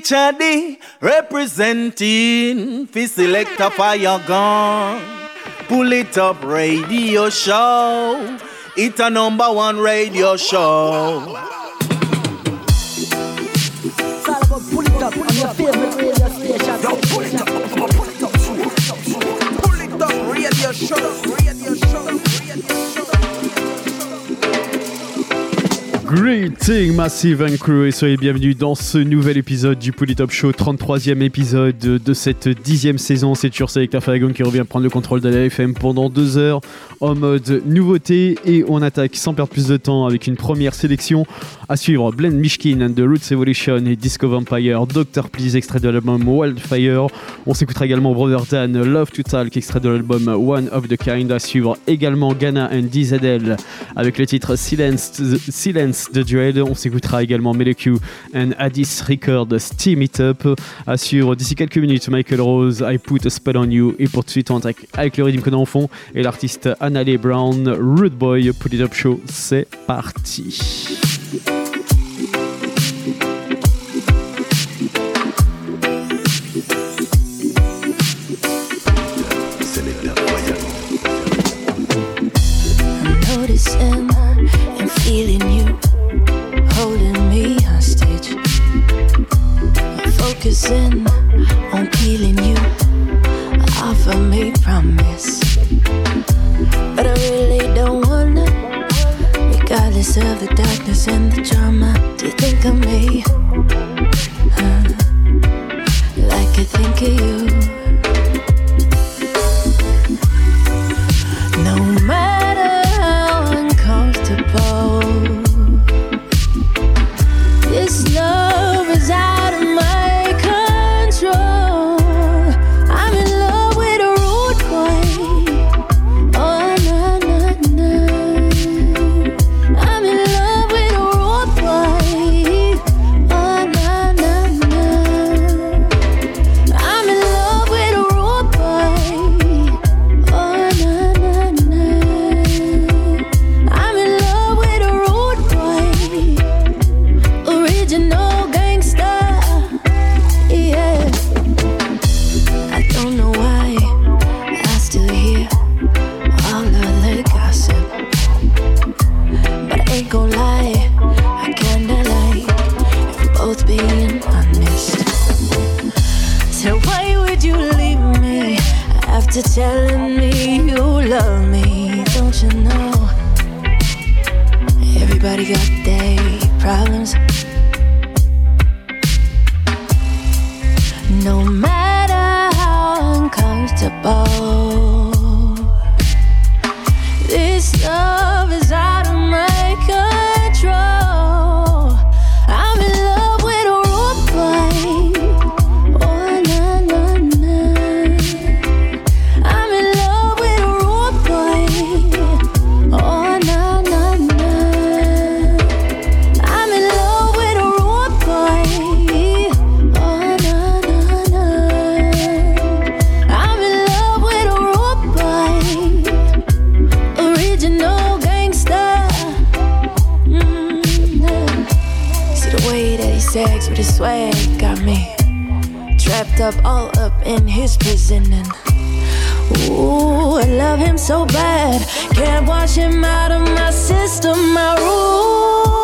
Teacher D representing fi select a fire gun. Pull it up radio show. It's a number one radio show. Pull it up on your favorite radio station. Yo, pull it up, pull it up, pull it up, radio show, radio show, Greeting Massive and Crew et soyez bienvenus dans ce nouvel épisode du Polytop Show, 33e épisode de cette dixième saison. C'est toujours Selecta Faragon qui revient prendre le contrôle de la FM pendant deux heures en mode nouveauté et on attaque sans perdre plus de temps avec une première sélection à suivre Blend Mishkin and The Roots Evolution et Disco Vampire, Doctor Please extrait de l'album Wildfire. On s'écoutera également Brother Dan, Love to Talk extrait de l'album One of the Kind à suivre également Ghana and DZL avec le titre Silence, Silence de Dread. On s'écoutera également Meleku and Addis Record Steam It Up. Assure d'ici quelques minutes Michael Rose, I Put a Spell on You. Et pour tout de suite, on attaque avec le rythme qu'on a en fond et l'artiste Annalee Brown, Rude Boy, Put It Up Show. C'est parti. Focusing on peeling you off of me, promise. But I really don't wanna, regardless of the darkness and the drama. Do you think of me? Huh? Like I think of you. Uncomfortable, swag got me trapped up all up in his prison. And ooh I love him so bad. Can't wash him out of my system. My rule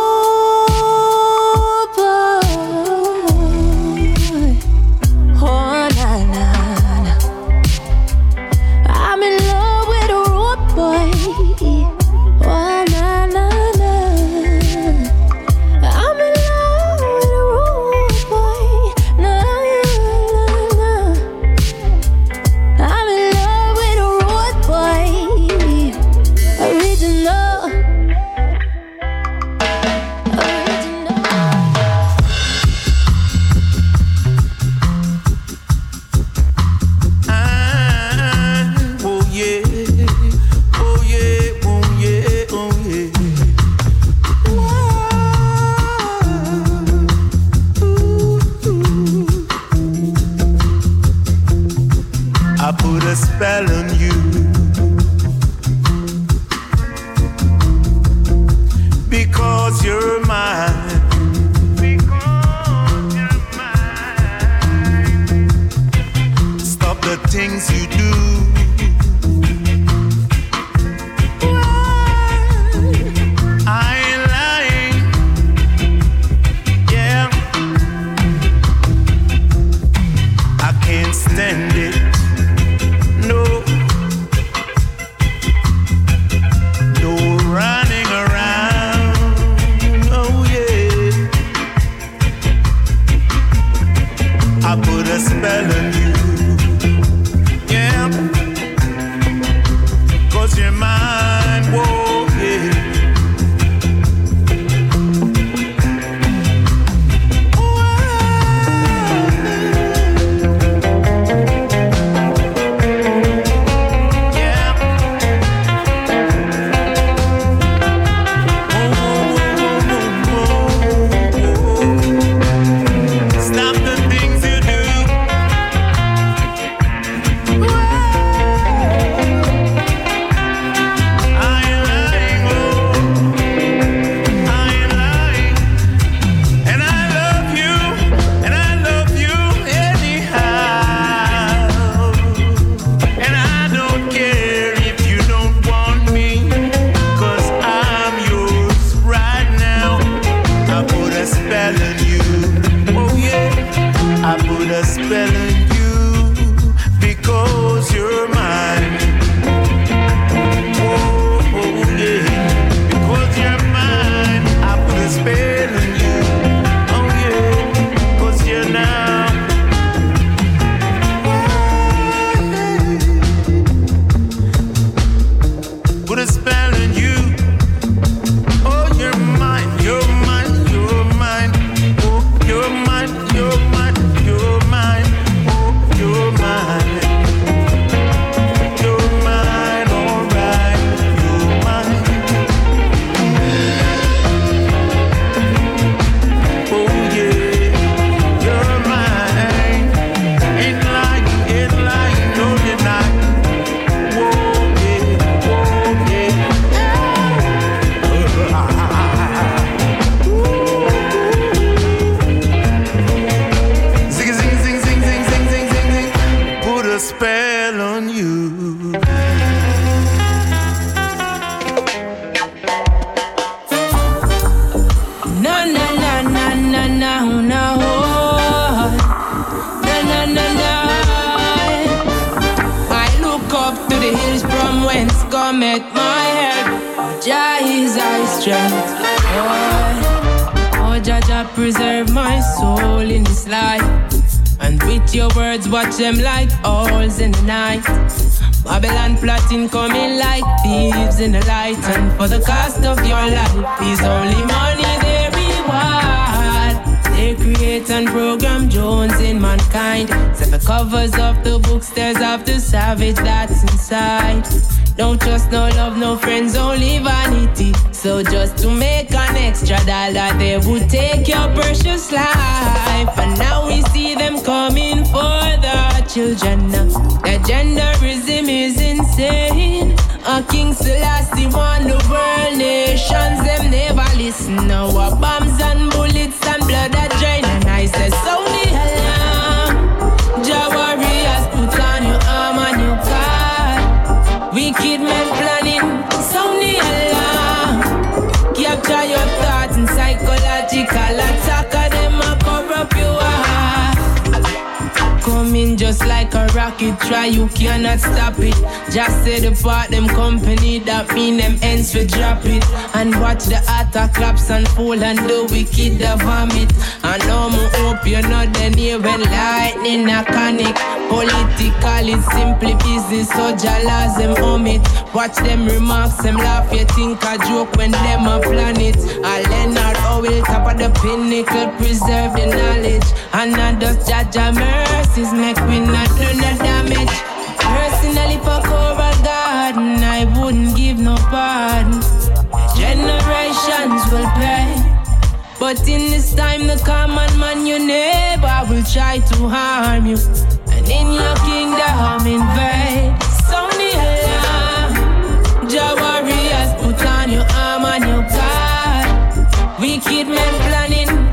despair. Your words watch them like owls in the night. Babylon plotting coming like thieves in the light. And for the cost of your life is only money they reward. They create and program Jones in mankind. Set the covers of the books there's of the savage that's inside. Don't trust no love, no friends, only vanity So just to make an extra dollar They would take your precious life. And now we see them coming for the children. Their genderism is insane. A King Selassie want the world nations Them never listen. Now A bombs and bullets and blood that drain. And I say sound rocket, try you cannot stop it. Just say the part them company that mean them ends we drop it. And watch the attack claps and fall and the wicked the vomit. I know me hope you're not then here when lightning a conic. Political is simply business, so jalas them hum it. Watch them remarks, them laugh, you think a joke when them a plan it. I Leonard Owl, top of the pinnacle, preserve the knowledge. And not just judge our mercies, make we not do no damage. Personally, for Cobra Garden, I wouldn't give no pardon. Generations will pay. But in this time, the common man, your neighbor will try to harm you. In your kingdom, put on your your. Wicked men planning.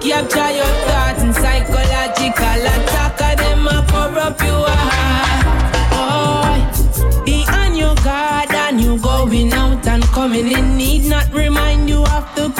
Capture your thoughts psychological attack. of Them a corrupt. Oh, be on your guard and you going out and coming in. Need not remind you of the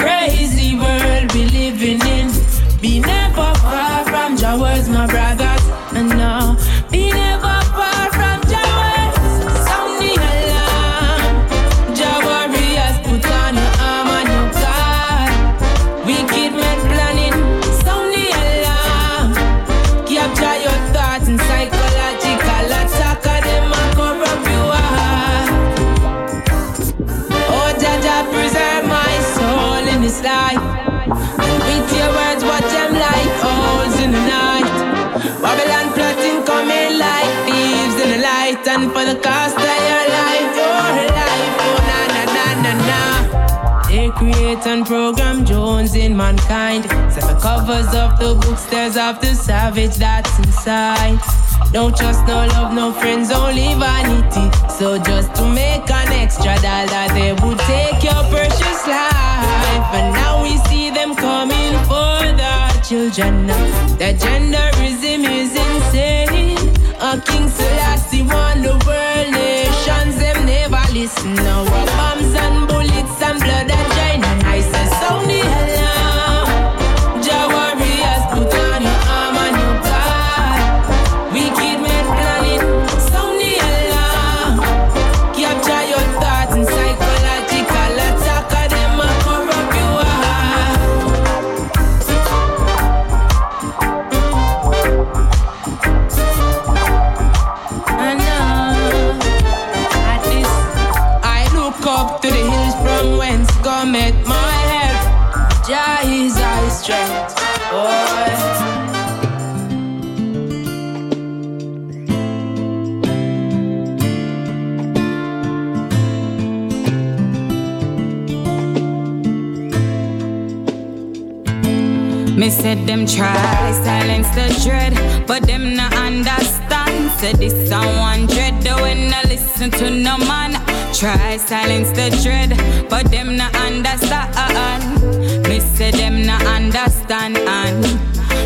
program Jones in mankind. Seven covers of the books, there's of the savage that's inside. Don't trust, no love, no friends, only vanity. So just to make an extra dollar, they would take your precious life. And now we see them coming for the children. The genderism is insane. A King Selassie want the world said them try silence the dread, but them not understand. Said this a one dread, though when I listen to no man. Try silence the dread, but them not understand. Me say them not understand. And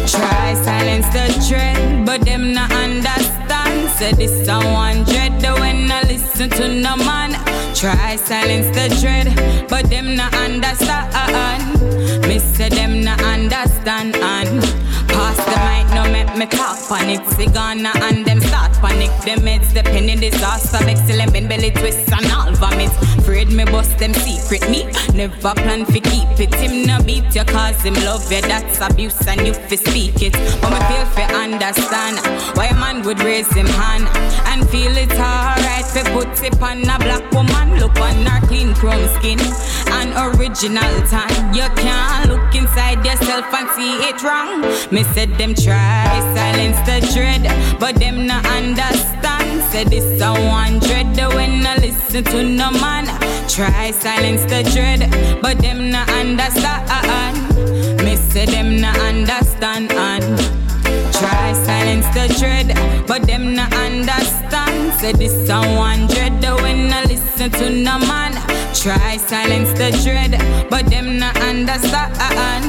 try silence the dread, but them not understand. Said this a one dread, though when I listen to no man. Try silence the dread, but them not understand. Me say them not understand and Pass the mic, no make me talk panic Cigana and them start panic. Them heads the penny disaster. Excellent bend belly twist and all vomit Afraid me bust them secret me Never plan fi keep it. Him no beat you cause him love you That's abuse and you fi speak it. But me feel fi understand Why a man would raise him hand And feel it's alright fi put it on a black woman Look on her clean chrome skin And original tan. You can't look inside yourself and see it wrong. Me said them try silence the dread But them not understand. Said this a one dread When I listen to no man Try silence the dread But them not understand Me say them not understand and Try silence the dread, but them not understand. Say this a one dread, when I listen to no man. Try silence the dread, but them not understand.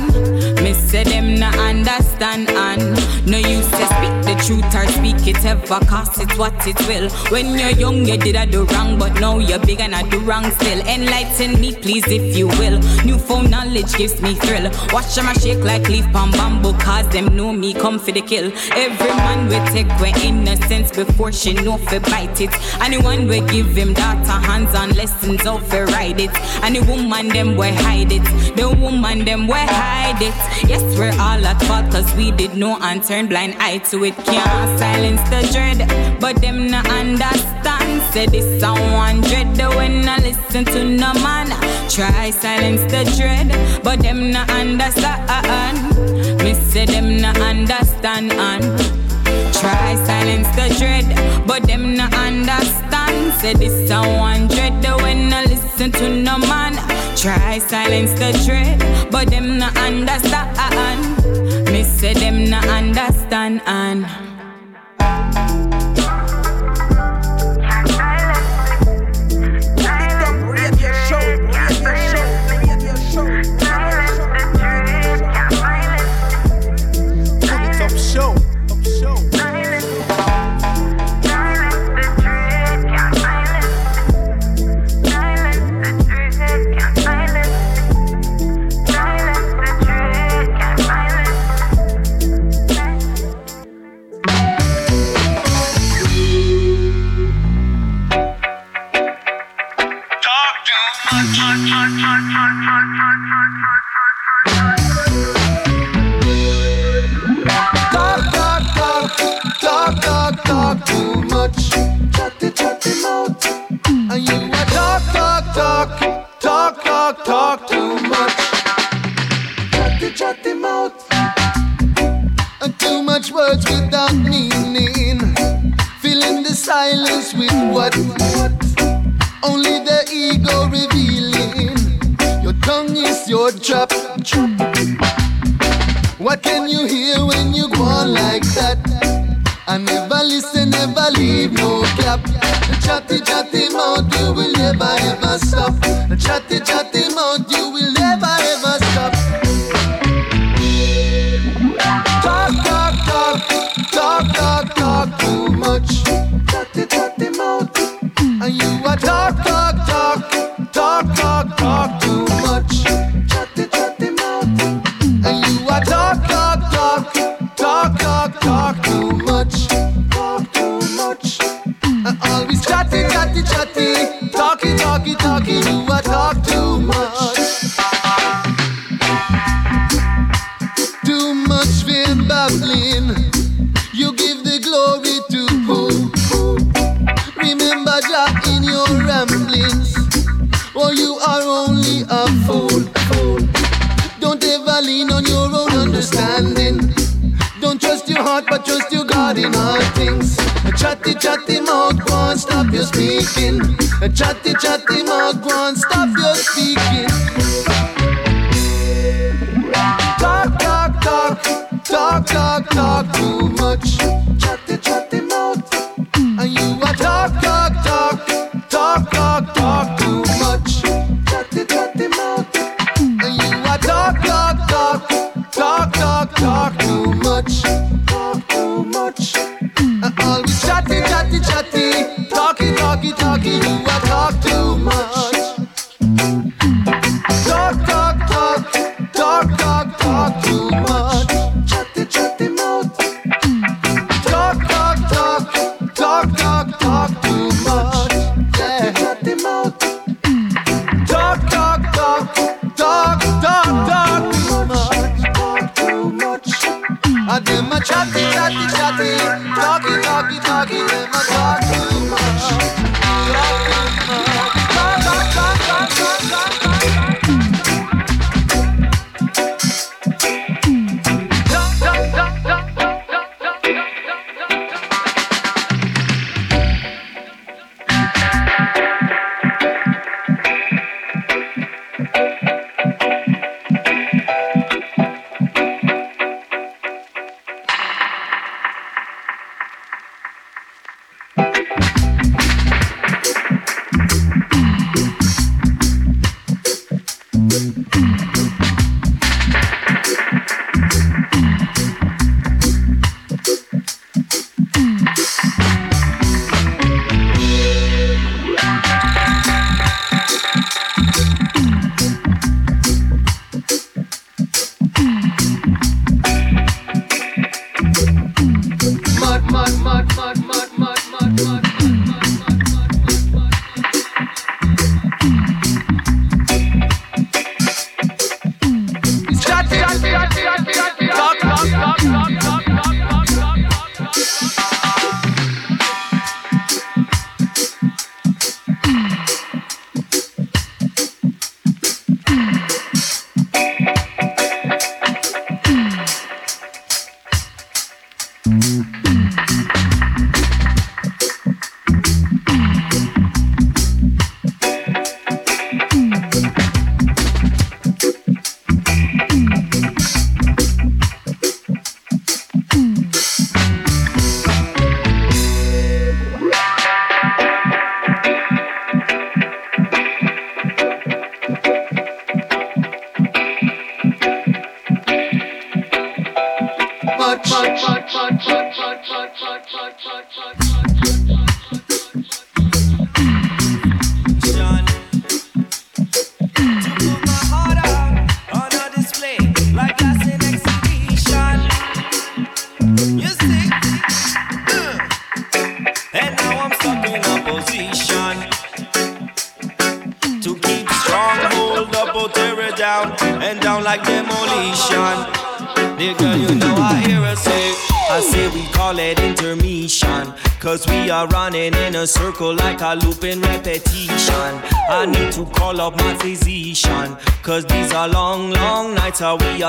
Me say them not understand and no use to speak truth or speak it ever, cause it's what it will. When you're young, you did I do wrong, but now you're big and I do wrong still. Enlighten me, please, if you will. New phone knowledge gives me thrill. Watch them a shake like leaf palm bamboo, cause them know me come for the kill. Every man will take away innocence before she know fi bite it. Anyone will give him data hands on lessons how fi ride it. And the woman them will hide it. The woman them will hide it. Yes, we're all at fault cause we did know and turn blind eye to it. Can't silence the dread, but them not understand. Say this one dread when I listen to no man. Try silence the dread, but them not understand. Me say them not understand and try silence the dread, but them not understand. Say this one dread when I listen to no man. Try silence the dread, but them not understand. Me say them not understand and.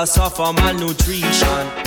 Suffer malnutrition.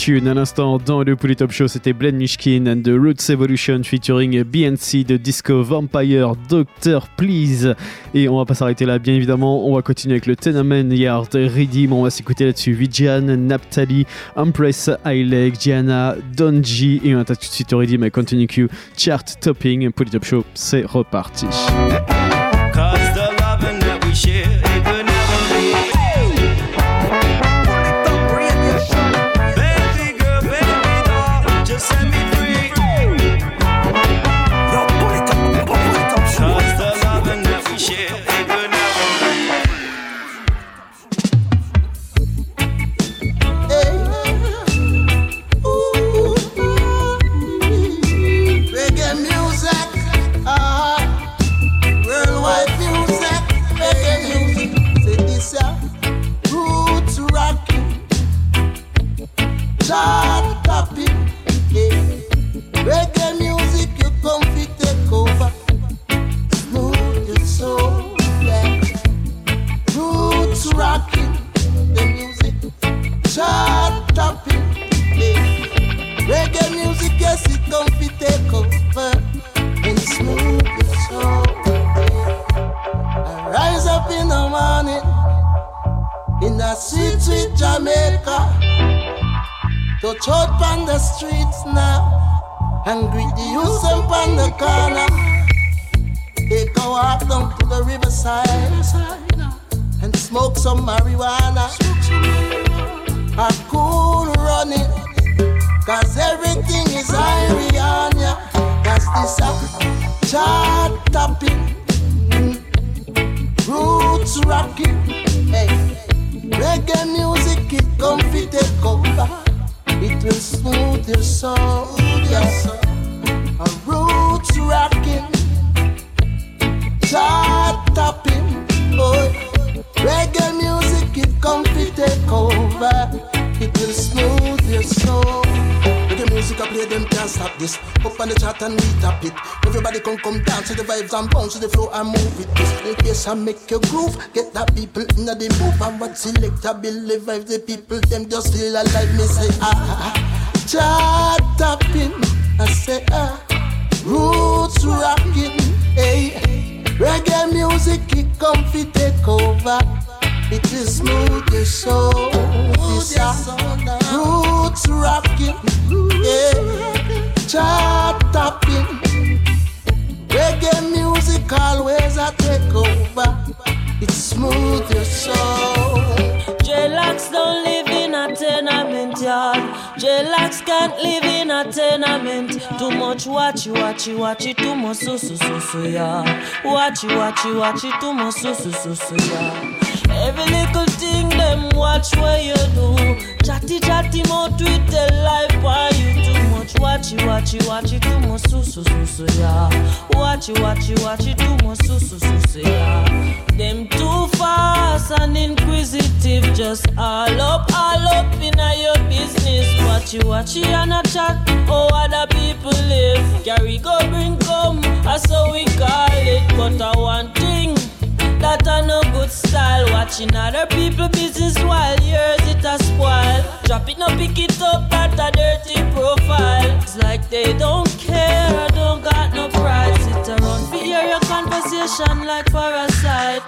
Tune. À l'instant, dans le Polytop Show, c'était Blend Mishkin and the Roots Evolution featuring BNC de Disco Vampire Doctor Please. Et on va pas s'arrêter là, bien évidemment. On va continuer avec le Tenement Yard Redeem. On va s'écouter là-dessus Vijan, Naptali, Empress, Highleg, Diana, Donji. Et on attaque tout de suite au Redeem Continue Q, Chart Topping. Polytop Show, c'est reparti. Chart topping, yeah. Reggae music, yes, it come be take over and smooth your soul. Yeah. I rise up in the morning in a sweet, sweet Jamaica. To out on the streets now and greet the youth on the corner. Take a walk down to the riverside and smoke some marijuana a cool running. Cause everything is on ya. Cause this a chart topping. Roots rocking. Hey. Reggae music, it come fi take over. It will smooth your soul. Yes. A roots rocking. Chart topping. Oh. Reggae music, it come fi take over. This. Up on the chart and we tap it. Everybody come come dance to the vibes and bounce to the floor and move it. This in case I make you groove, get that people in the move and what believe vibe the people them just feel alive. Me say ah, ah, ah. chart tapping. I say ah, roots rocking. Hey, reggae music it come fi take over. It will smooth your soul. This a roots rocking. Yeah, chart tapping. Reggae music always a take over. It smooth your soul. J-Lax don't live in a tenement yard. J-Lax can't live in a tenement. Too much watchy, watchy, watchy, too much so so so so yeah. Watchy, watchy, watchy, too much so so so so yeah. Every little thing them watch what you do. Chatty chatty mouth with the life why you too much watchy, watchy, watchy, too much so so so so yeah. Watchy, watchy, watchy, do much so so so so yeah. Them too fast and inquisitive, just all up, all up in your business. Watchy, watchy and a chat, oh other people live. Carry go bring come, that's how we call it. But I one thing. That a no good style. Watching other people business while yours it a spoil. Drop it, no pick it up, that a dirty profile. It's like they don't care, don't got no pride. Sit around for hear your conversation like parasite.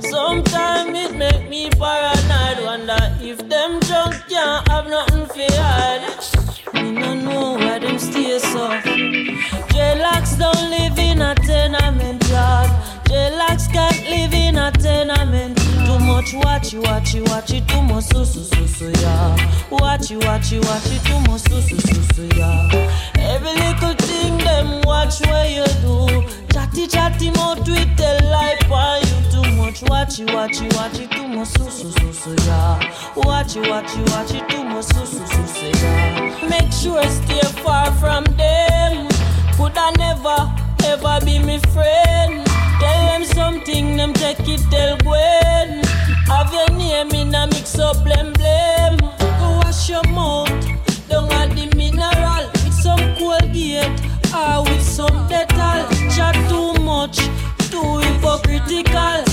Sometimes it make me paranoid. Wonder if them drunk can't have nothing for hide. Me no know why them stay soft. J-Lax don't live in a tenement yard. J-Lax can't live in a tenement. Too much watchy, watchy, watchy, too much so so so so yeah. Watchy, watchy, watchy, too much so so so so yeah. Every little thing them watch where you do. Chatty, chatty, mouth with the life why you too much watchy, watchy, watchy, too much so so so so yeah. Watchy, watchy, watchy, too much so so so so yeah. Make sure stay far from them. Could I never ever be my friend? Tell them something, them take it, tell Gwen. Have your name in a mix up, blem blem. Go wash your mouth, don't add the mineral. With some Colgate, or with some Dettol. Chat too much, too hypocritical.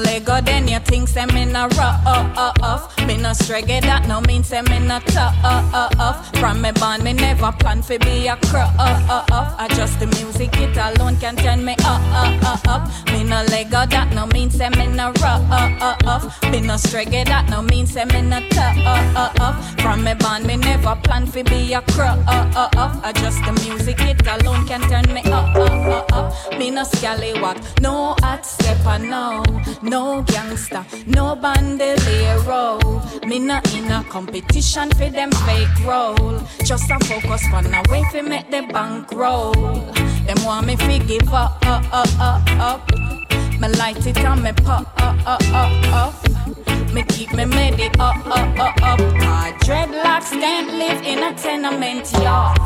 No Lego, then you think say me no rough. Me no streggy, that no mean say me no tough. From me born, me never plan for be a crow I just the music, it alone can turn me up. Me no Lego, that no mean say me no rough Me no streggy, that no mean say me no tough. From me born, me never plan for be a crow I just the music, it alone can turn me up, Me no scallywag, no hot stepper, no, no gangster, no bandolero. Me no in a competition for them fake role. Just a focus on a way fi make the bank roll. Them want me fi give up, up, up, up, up. Me light it and me pop, up, up, up, up. Me keep me medi up, up, up, up. Cause dreadlocks can't live in a tenement yard.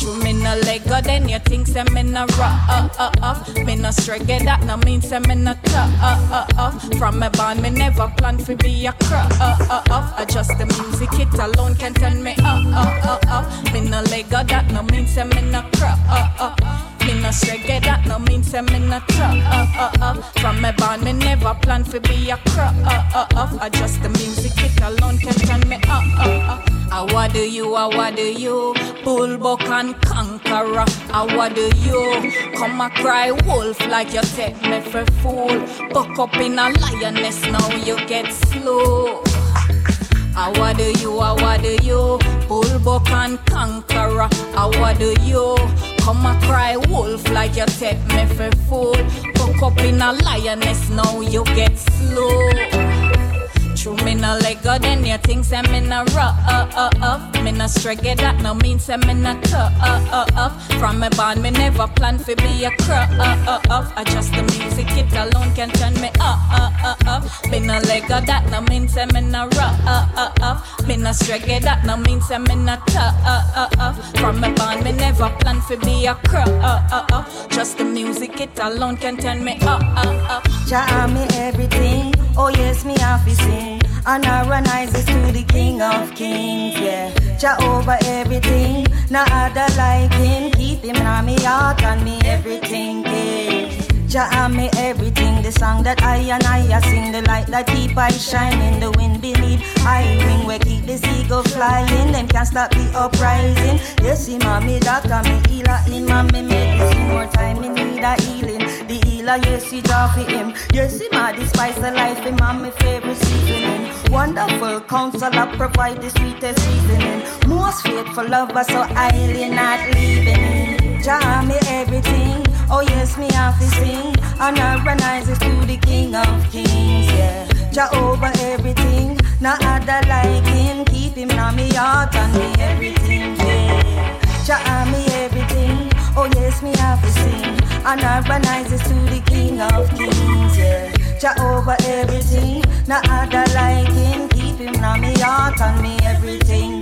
True, me no Lego, then you think say me no rough. Me no streggy, that no mean say me no tough. From me born, me never plan to be a uh. I just the music, it alone can turn me up. Me no Lego, that no mean say me no uh. Me no streggy, that no mean say me no tough uh, uh, uh. From me born, me never plan to be a crook. uh, uh, uh. I just the music, it alone can turn me up, uh, uh. I what do you, I what do you? Bull buck and conqueror, I what do you? Come a cry wolf like you take me for fool. Buck up in a lioness, now you get slow. I what do you, I what do you? Bullbuck and conqueror, I what do you? Come a cry wolf like you take me for fool. Buck up in a lioness, now you get slow. True, me no Lego, then you think say me no rough. Me no struggle, that no mean say me no tough. From me born, me never plan for be a crook. I just the music, it alone can turn me up. Me no Lego, that no mean say me no rough. Me no struggle, that no mean say me no tough. From me born, me never plan for be a crook. Just the music, it alone can turn me up. Jah me everything. Oh yes, me have to sing. And I run rises to the King of Kings. Yeah, Jah over everything. No other like him. Keep him in me heart and me everything. Yeah. Jah me everything. The song that I and I sing. The light that keep I shining. The wind beneath I wing. We keep the seagull flying. Them can't stop the uprising. Yes, a me doctor, me healer. in a me medicine. More time me need a healing. The yes, he draw for him. Yes, him a the spice of life. Him a my favorite seasoning. Wonderful counselor, provide the sweetest reasoning. Most faithful lover, so highly not leaving. Jah me everything. Oh yes, me have to sing. And I rises to the King of Kings. Yeah, Jah over everything. No other like him. Keep him on me heart and me everything. Yeah, Jah me everything. Oh yes, me have to sing. And rises to the King of Kings. Yeah, Jah over everything. No other like him. Keep him on me heart and me everything.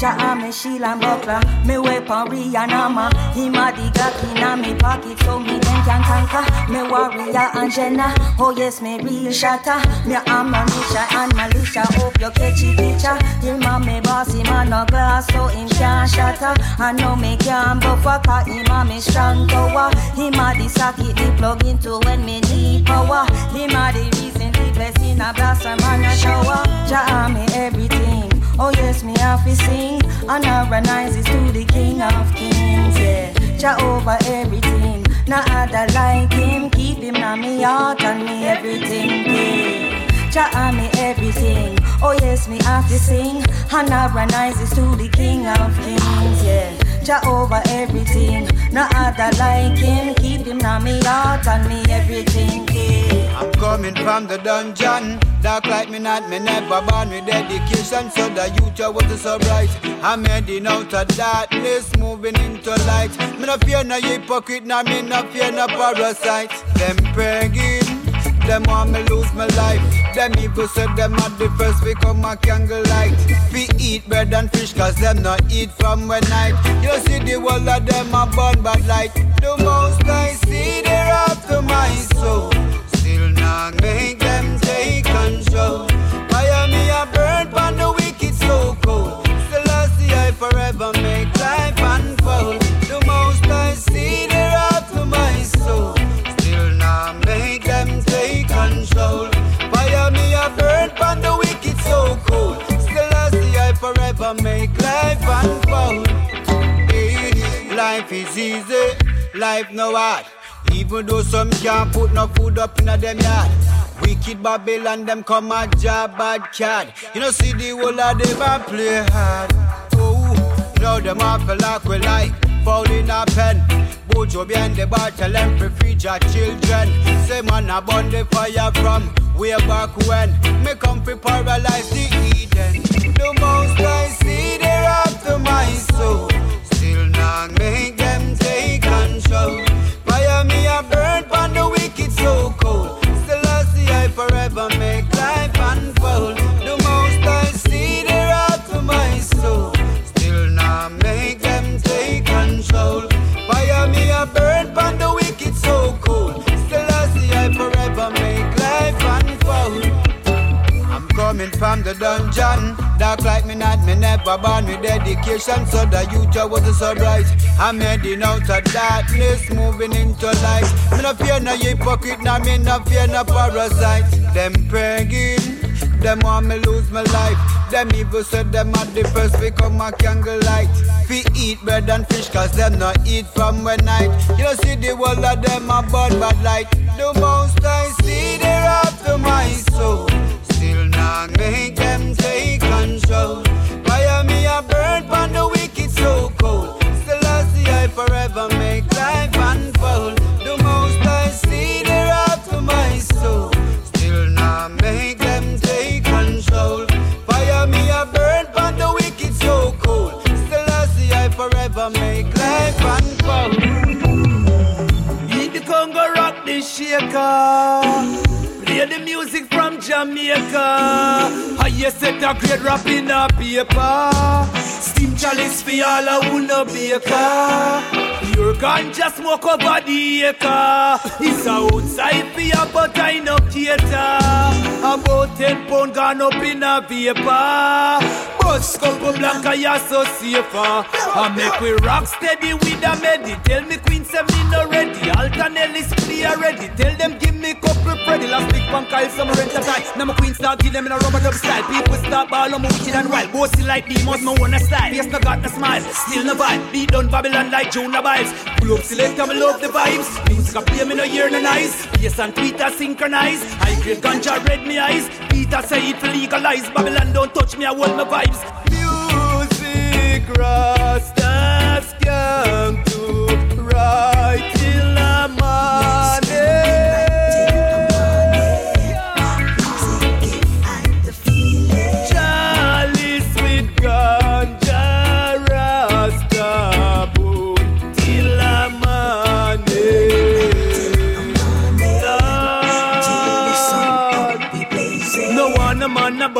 Yeah. Jah me and buckler, me weapon Rihanna Him a the Glock inna me pocket so me then can conquer. Me warrior and Jenna, oh yes me real shatter. Me ammunition and militia, hope you catch the picture. Him a me boss, him a no glass so him can't shatter. I know me can buffer, cause him a me strong tower. Him a the socket me plug into when me need power. Him a the reason the blessing a blossom and a shower. Jah me everything. Oh yes, me have to sing and harmonize it to the King of Kings. Yeah, Jah over everything. No other like him. Keep him on me heart and me everything. Yeah. Jah me everything. Oh yes, me have to sing and harmonize it to the King of Kings. Yeah. Jah over everything. No other like him. Keep him on me heart and me everything. Coming from the dungeon. Dark like me not, me never born with dedication. So the youth was so bright. I'm heading out of darkness, moving into light. Me no fear no hypocrite, no me no fear no parasite. Them begging, them want me lose my life. Them evil said them at the first become a candle light. We eat bread and fish cause them not eat from when night. You see the world of them a burn bad light. The most I see they're after my soul. Still not make them take control. Fire me a burn pan the wicked so cold. Still I see I forever make life unfold. The most I see they're after my soul. Still not make them take control. Fire me a burn pan the wicked so cold. Still I see I forever make life unfold. Life is easy, life no hard. Even though some can't put no food up in a them yard. Wicked Babylon, them come a job bad cat. You know, see the whole of them play hard. Oh, know them a feel like we like foul in a pen. Bojo behind the free free your children. Say man a burn the fire from way back when. Me come fi paralyze the Eden. The most I see, they're after my soul. Still not make them take control. Me a burn from the dungeon. Dark like me not, me never born with dedication. So the youth was so bright. I'm heading out of darkness, moving into light. Me no fear no hypocrite, no me no fear no parasite. Them begging, them want me lose my life. Them evil said them at the first become a candlelight. We eat bread and fish cause them not eat from when night. You don't see the world of them a burn bad light. The most I see they're after my soul. Not make them take control. Fire me a burn pon the wicked so cold. Still I see I forever make life unfold. The most I see the wrath to my soul. Still not make them take control. Fire me a burn pon the wicked so cold. Still I see I forever make life unfold. Eat the Congo rock the shaker. Play the music from Jamaica. I Highest set a great rap in a paper. Steam chalice for all who no baker. Your ganja smoke over the acre. It's outside ya, but I no cater. About ten pound gone up in a vapor. Bus couple blanca, ya so safer. I make we rock steady with a medi. Tell me Queen say me no ready. Alton play already. Tell them give me couple Freddy. Last big punk Kyle, some rent a tie. Now my Queen start give them in a rubber dub style. People start ball on my wicked and wild. Bossy like demons, no one a style. Face no got no smile, still no vibe. Beat down Babylon like Jonah vibes. Pull up select, me love the vibes. Music a play me no hear no nice. Yes and Twitter synchronize. I grade ganja red me eyes. Peter say it legalize. Babylon don't touch me, I want my vibes. Music Rastas come to right till the morning.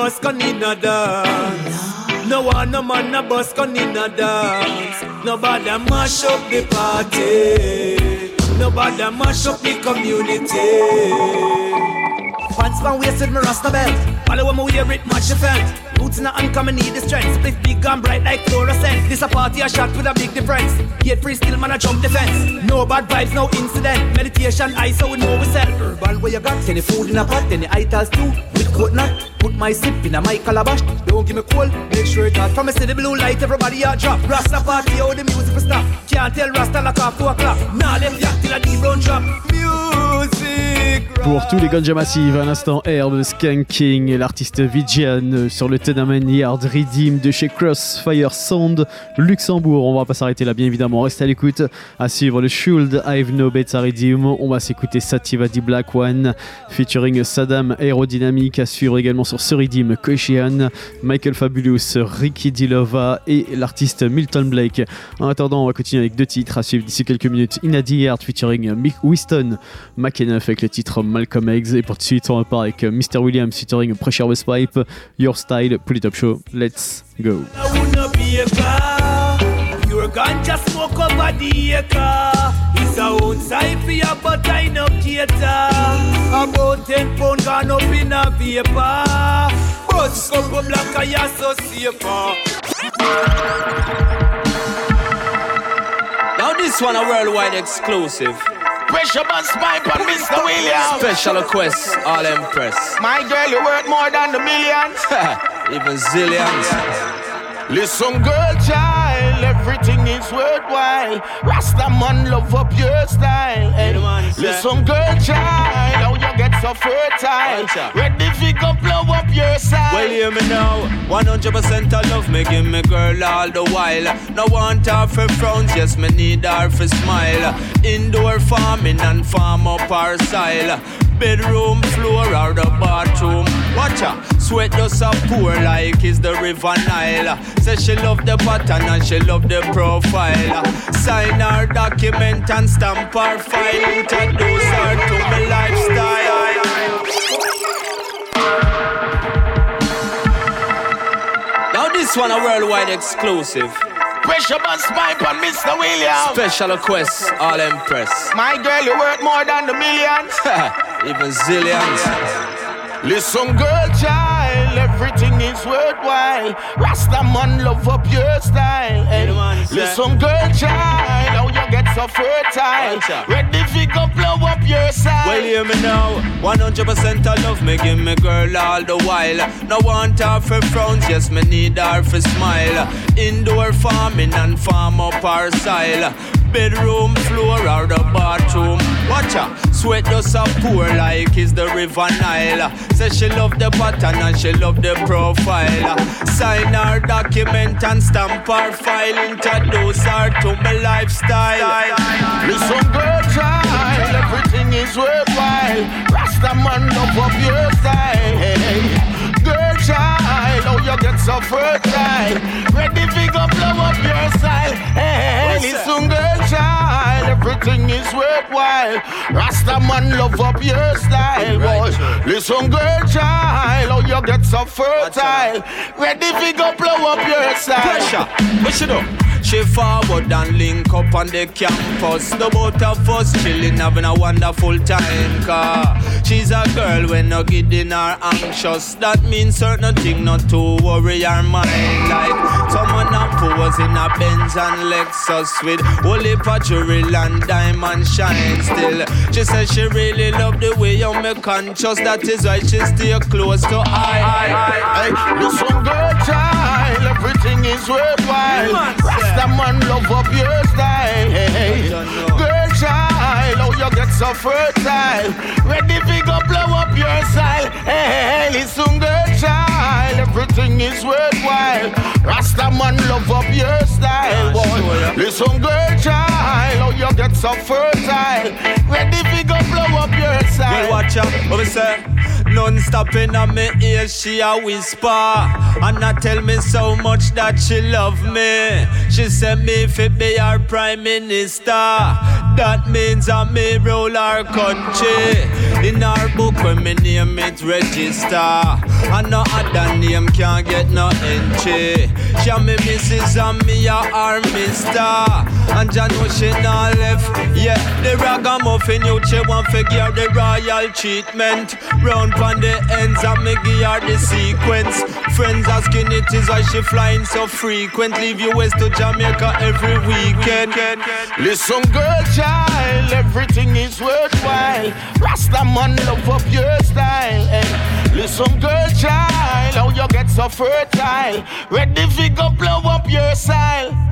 A man a bus can in a dance. No one a man a bus can in a dance. Nobody mash up the party. Nobody mash up the community. Pants van wasted me rasta belt. Follow when me wear it match the felt. Roots in the uncommon need the strength. Split big and bright like fluorescent. This a party a shot with a big difference. Get free still man a jump the fence. No bad vibes, no incident. Meditation, I so we know we sell. Herbal where you got any food in a pot, any itals too. With coconut, put my sip in a my calabash. Don't give me cold, make sure it hot. From a city blue light, everybody a drop. Rasta party, how the music will stop. Can't tell Rasta like off two o'clock. Nah, left yak till a deep brown drop. Music. Pour tous les Ganja Massive, à l'instant Herb, Skanking et l'artiste Vigian sur le Tenement Yard Redeem de chez Crossfire Sound Luxembourg. On va pas s'arrêter là, bien évidemment. Restez à l'écoute. À suivre le Shield I've No Bets à Redeem. On va s'écouter Sativa di Black One featuring Saddam Aerodynamic. À suivre également sur ce Redeem Koshian, Michael Fabulous, Ricky Dilova et l'artiste Milton Blake. En attendant, on va continuer avec deux titres à suivre d'ici quelques minutes. Inadi Yard featuring Mick Winston McEnuff avec le titre Malcolm X. Et pour tout de suite, on repart avec Mr. Williams featuring Pressure West Pipe, Your Style, Pull It Up Show. Let's go. I wanna be a car. Pure ganja smoke over the acre. It's a own side for ya, but I no cater. About ten pound gone up in a vapor. Bus couple black, I ya so safer. Now this one a worldwide exclusive. Pressure Busspipe and Mr. Williams. Special request, all impress. My girl, you worth more than the millions. Even zillions. Listen, girl, child, everything is worthwhile. Rasta man, love up your style. Eh? Hey. Listen, girl, child, how you get so fertile. Ready fi go blow up your side. Well, hear me now. 100% I love me, give me girl all the while. No want her for frowns, yes, me need her for smile. Indoor farming and farm up our style. Bedroom floor or the bathroom. Watch her, sweat does a pour like is the river Nile. Say she love the pattern and she love the profile. Sign her document and stamp her file. Introduce her to me lifestyle. Now this one a worldwide exclusive. Pressure Busspipe and Mr. Williams. Special request, all impress. My girl, you worth more than the millions. Even zillions. Listen, girl, child, everything is worthwhile. Rasta man, love up your style. Hey. Listen, girl, child, get so fertile. Ready fi go blow up your side. Well, hear me now. 100% I love me, give me girl all the while. No want her for frowns, yes, me need her for smile. Indoor farming and farm up our style. bedroom floor or the bathroom. Watch her, sweat just a pour like is the river Nile. Say she love the pattern and she love the profile. Sign her document and stamp her file. Introduce her to my lifestyle. Listen, girl, child, everything is worthwhile. Rasta man, love up your style. Girl, child, oh, you get so fertile. Ready to go blow up your style. Hey, listen, girl, child, everything is worthwhile. Rasta man, love up your style, boy. Listen, girl, child, oh, you get so fertile. Ready to go blow up your style. Pressure, what she do? She forward and link up on the campus. The both of us chilling, having a wonderful time. Car she's a girl when no getting her anxious. That means certain thing not to worry her mind. Like someone a pose in a Benz and Lexus with holy jewelry and diamond shine still. She says she really love the way you make conscious. That is why she stay close to I. Hey, listen, girl, child, everything is worthwhile. Rasta man, love up your style. Hey, girl, child, oh, you get so fertile. Ready to go blow up your style. Hey, listen, girl, child, everything is worthwhile. Rasta man, love up your style, boy. Listen, girl, child, oh, you get so fertile. Ready to go blow up your style. Girl, watch out, what we say? None stopping on me ear, she a whisper And not tell me so much that she love me She said me fi be her prime minister That means I may rule our country In our book when me name it register And no other name can get no entry She me missus and me a her mister And Jah know she not left Yeah, the ragamuffin you she want fi give the royal treatment Round pon the ends and me give her the sequence Friends asking it is why she flying so frequent Leave you US to Jamaica every weekend Listen, girl, child, everything is worthwhile. Rasta man, love up your style. Hey. Listen, girl, child, how you get so fertile. Ready to go blow up your style.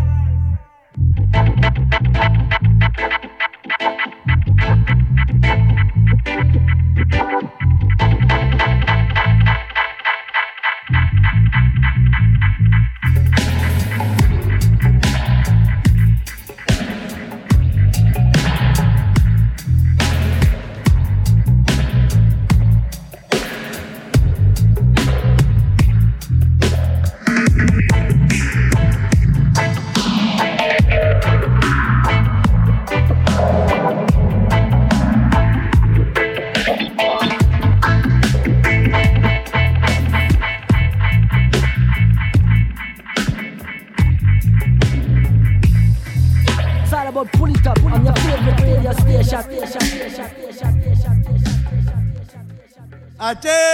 Ayer.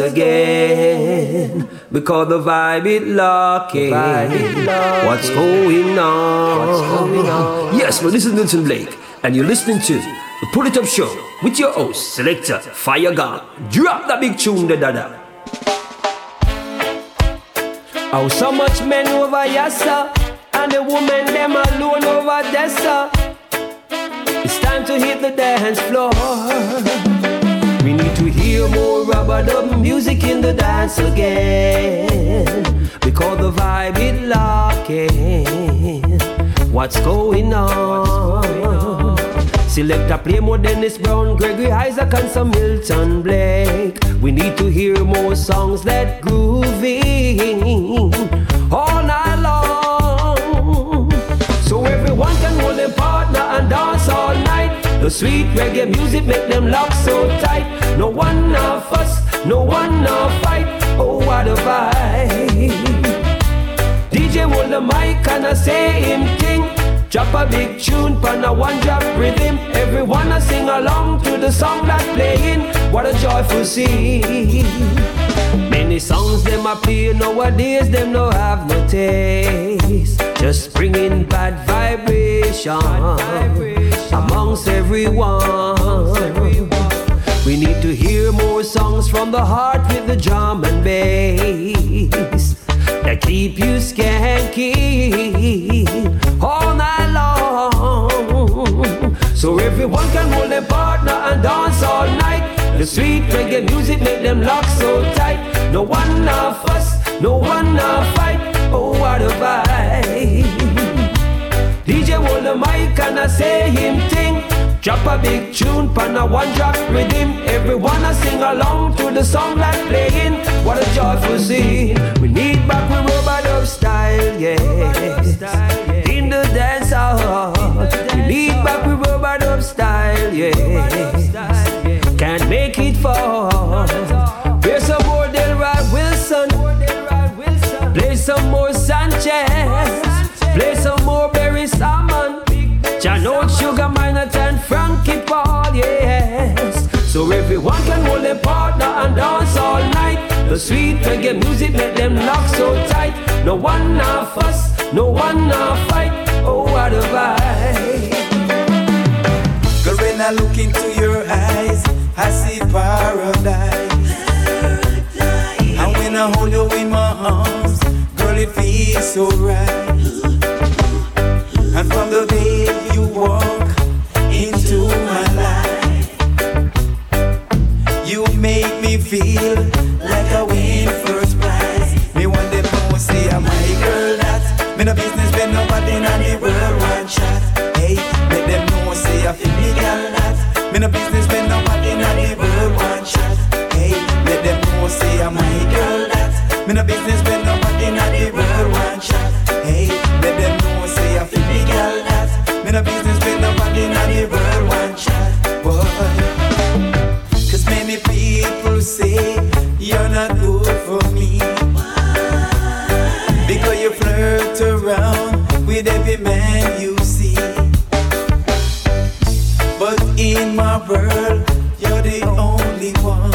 Again. Because the vibe is locking. What's going on? Yes, well, this is Milton Blake, and you're listening to the Pull It Up Show with your host, Selector Fire Gun. Drop the big tune, the dada. Oh, so much men over yassa, and the women them alone over dessa. It's time to hit the dance floor. Hear more rubber dub music in the dance again. Because the vibe is locking. What's going on? Select Selector play more Dennis Brown, Gregory Isaac, and some Milton Blake. We need to hear more songs that grooving all night long. So everyone can hold their partner and dance all night. The sweet reggae music make them lock so tight. No one now fuss, no one now fight. Oh, what a vibe. DJ hold the mic and I say him thing. Drop a big tune, pan a one drop rhythm. Everyone a sing along to the song that playing. What a joyful scene. Many songs them a play nowadays, them no have no taste. Just bringing bad vibration amongst everyone. We need to hear more songs from the heart with the drum and bass that keep you skanky all night long. So everyone can hold their partner and dance all night. The sweet reggae music make them lock so tight. No one now fuss, no one now fight. Oh, what a vibe. DJ hold the mic and I say him thing. Drop a big tune, pan a one drop rhythm. Everyone a sing along to the song like playing. What a joyful scene. We need back with rubber dub style, yeah. In the dance hall. We need back with rubber dub style, yeah. Can't make it fall. Play some more Delroy Wilson. Play some more Sanchez. Play some more Barry Salmon. Janot Sugar Minott and Frankie Paul, yes. So everyone can hold a partner and dance all night. The sweet reggae music make them lock so tight. No one now fuss, no one now fight. Oh, what a vibe. Girl, when I look into your eyes, I see paradise. And when I hold you in my arms, girl, it feels so right. And from the day you walk you make me feel like I win first prize. Me want them know say I'm my girl that me no business when nobody in the world want chat. Hey, let them know say I feel me girl that me no business when nobody in the world want chat. Hey, let them know say I'm my girl that me no business when world, you're the only one.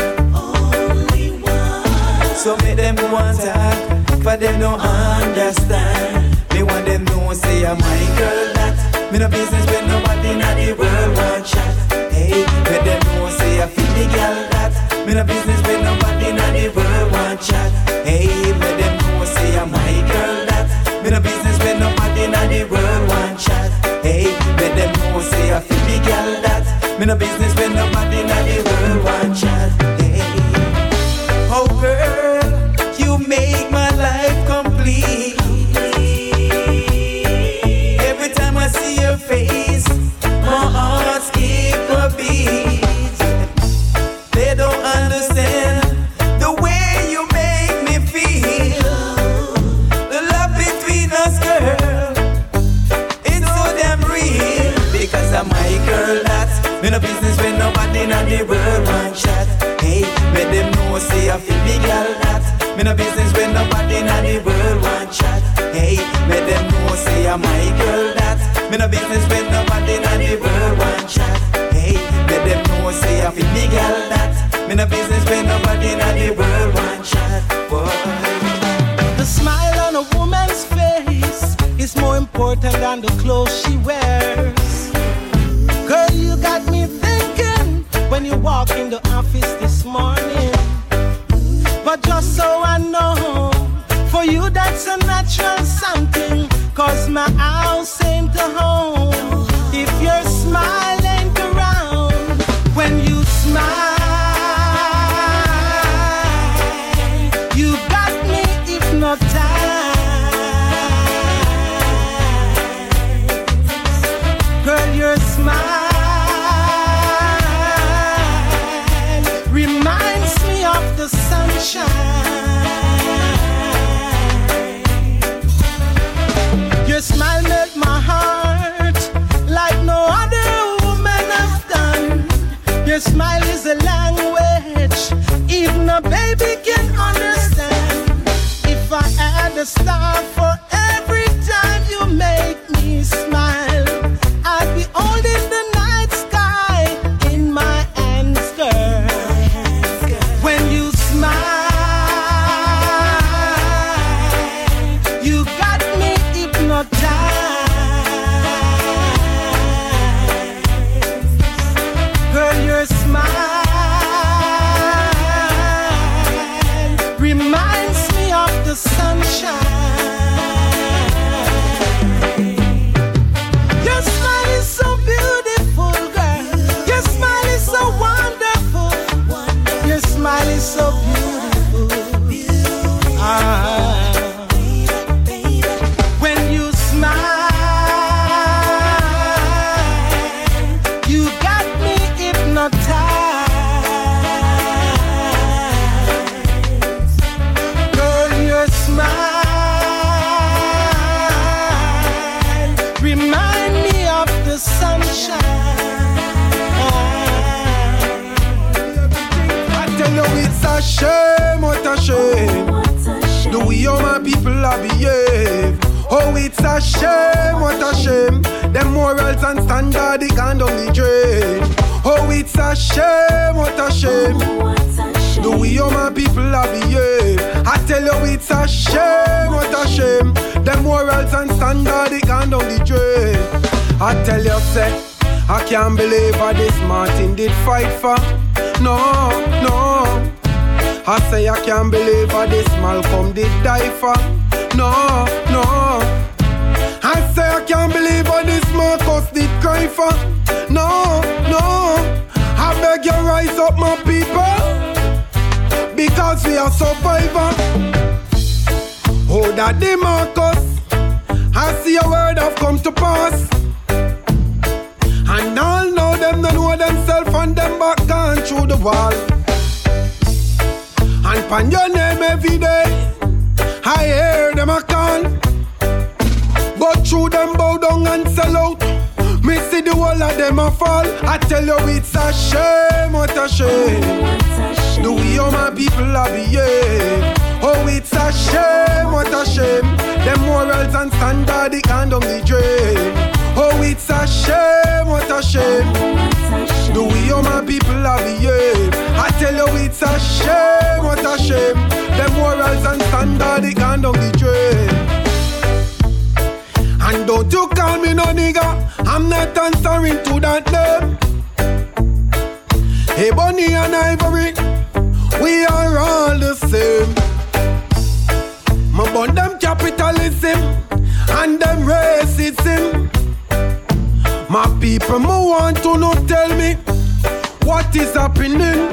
So make them want talk, but them don't understand. Me want them know say I'm my girl that me no business with nobody in the world want chat. Hey, let them know say I feel the girl that me no business with nobody in the world want chat. Hey, let them know say I'm my girl that me no business with nobody in the world want chat. Hey, let them know say I feel the girl that me no business No, no. I say I can't believe how this Malcolm did die for. No, no. I say I can't believe how this Marcus did cry for. No, no. I beg you rise up, my people, because we are survivor. Oh, that Marcus, I see a word have come to pass. And all know them don't know themselves and them back gone through the wall. And pan your name every day. I hear them a call. But through them bow down and sell out. Me see the whole of them a fall. I tell you it's a shame, what a shame. The way all my people are behave. Oh, it's a shame, what a shame. Them morals and standard, it gone down the drain. Oh, it's a shame, what a shame. The way all my people are behave. I tell you it's a shame, what a shame. Them morals and standard, it gone down the drain. And don't you call me no nigga, I'm not answering to that name. Hey, Bonnie and Ivory, we are all the same. My bond them capitalism and them racism. My people, me want to know, tell me what is happening.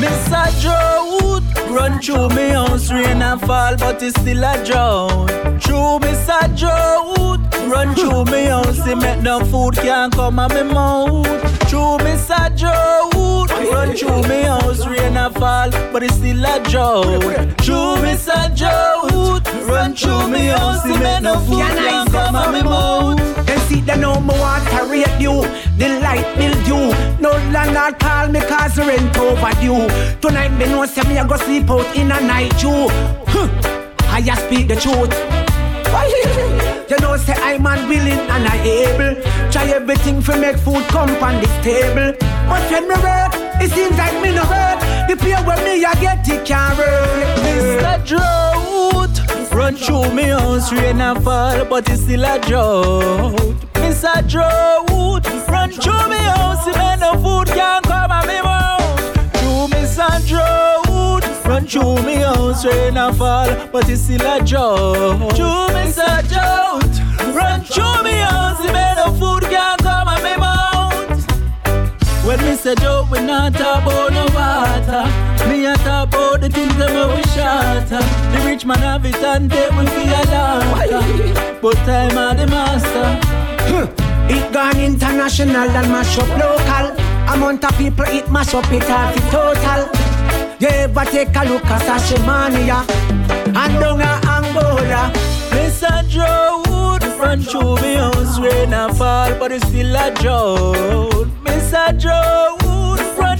Mr. Drought Run through me house, rain and fall, but it's still a drought. True, Mr. Drought Run through me house, they make no food can't come out me mouth. True, Mr. Drought Run through me house, rain and fall, but it's still a drought. True, Mr. Drought Run through me house, they make no food can't come out me mouth. See they know me want to rate you. The light you No landlord call me cause rent overdue. Tonight me know say me a go sleep out in a night you. Huh. I just speak the truth. You know say I'm unwilling and I able. Try everything for make food come on this table. But when me work, it seems like me no work. The pay when me I get it can't work Mr. Drought Run through me oh, house, rain and fall, but it's still a drought. Mr. Drought Run through me oh, house, man, no food can't come out me mouth. Through Mr. Drought Run through me oh, house, rain and fall, but it's still a drought. Through Mr. Drought Run through me house, man, no food can't come out me mouth. When me say joke, we not talk about no water. Me a talk about the things that we shatter. The rich man have it and they will be a laughter. But time are the master. It gone international and mash up local. Amount of people it mash up it half in total. You ever take a look at Sashimania and down a Angola? Mr. Drought Run through me house, rain and fall, but it's still a drought. Mr. Drought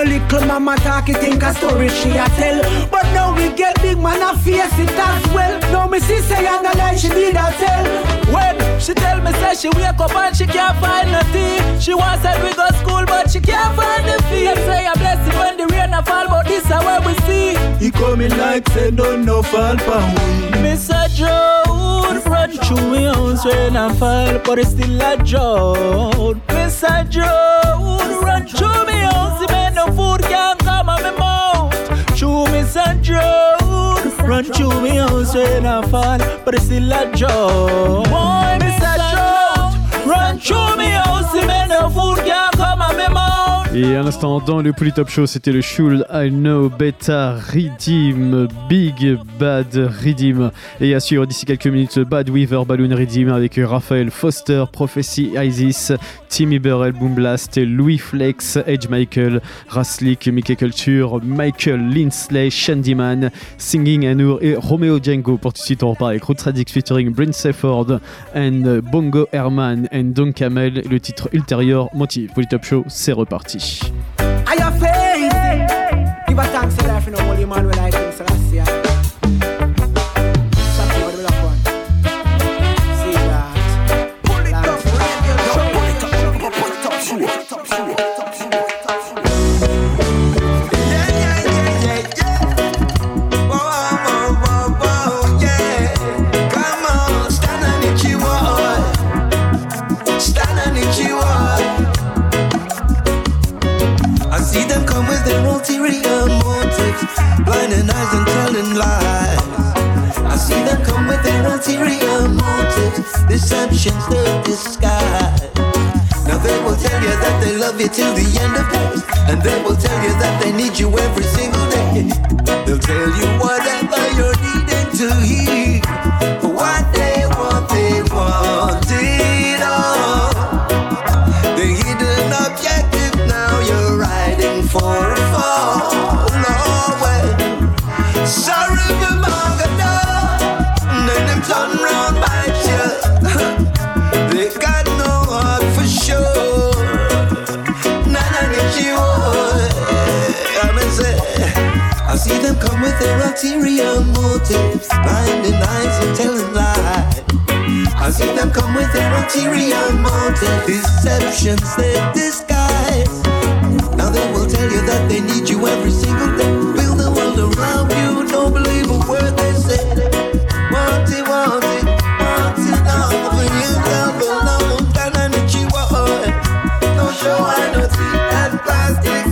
your little mama talk you think a story she a tell. But now we get big man a face it as well. Now me see say and the lie she did a tell. When she tell me say she wake up and she can't find nothing She wants that we go school but she can't find the fee say a blessing when the rain a fall but this is where we He coming like say don't no fall for we Mr. Drought run through me house rain and fall but it's still a drought Mr. Drought run through me house man no food can come out me mouth Through Mr. Drought Run through me house rain and fall but it's still a drought Boy, Mr. Drought Run through me house, man, no food can Et à l'instant, dans le Polytop Show, c'était le Should I Know Beta Redeem, Big Bad Redeem. Et à suivre d'ici quelques minutes, Bad Weaver Balloon Redeem avec Raphaël Foster, Prophecy Isis, Timmy Burrell, Boom Blast, Louis Flex, Edge Michael, Raslik, Mickey Culture, Michael Linsley, Shandyman, Singing Anour et Romeo Django. Pour tout de suite, on repart avec Roots Radix featuring Bryn Sefford and Bongo Herman and Don Camel. Le titre ultérieur, Motive. Polytop Show, c'est reparti. Are you faith? Give a thanks to life in a holy man with like him, Celestia. Deceptions they disguise. Now they will tell you that they love you till the end of days, and they will tell you that they need you every single day. They'll tell you whatever you're needing to hear, ulterior motives, blinding eyes and telling lies. I see them come with their ulterior motives, deceptions they disguise. Now they will tell you that they need you every single day. Build the world around you, don't believe a word they say. Want it, want it, want it now. For you below, down on the chihuahua. No show, I don't see that plastic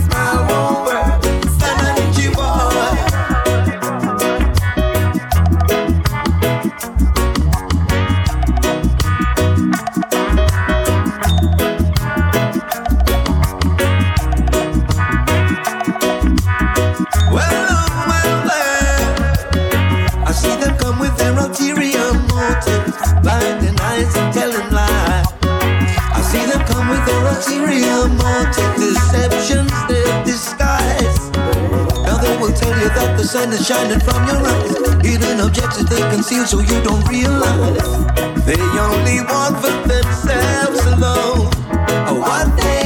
the sun is shining from your eyes. Hidden objectives they conceal so you don't realize. They only want for themselves alone. Oh, what they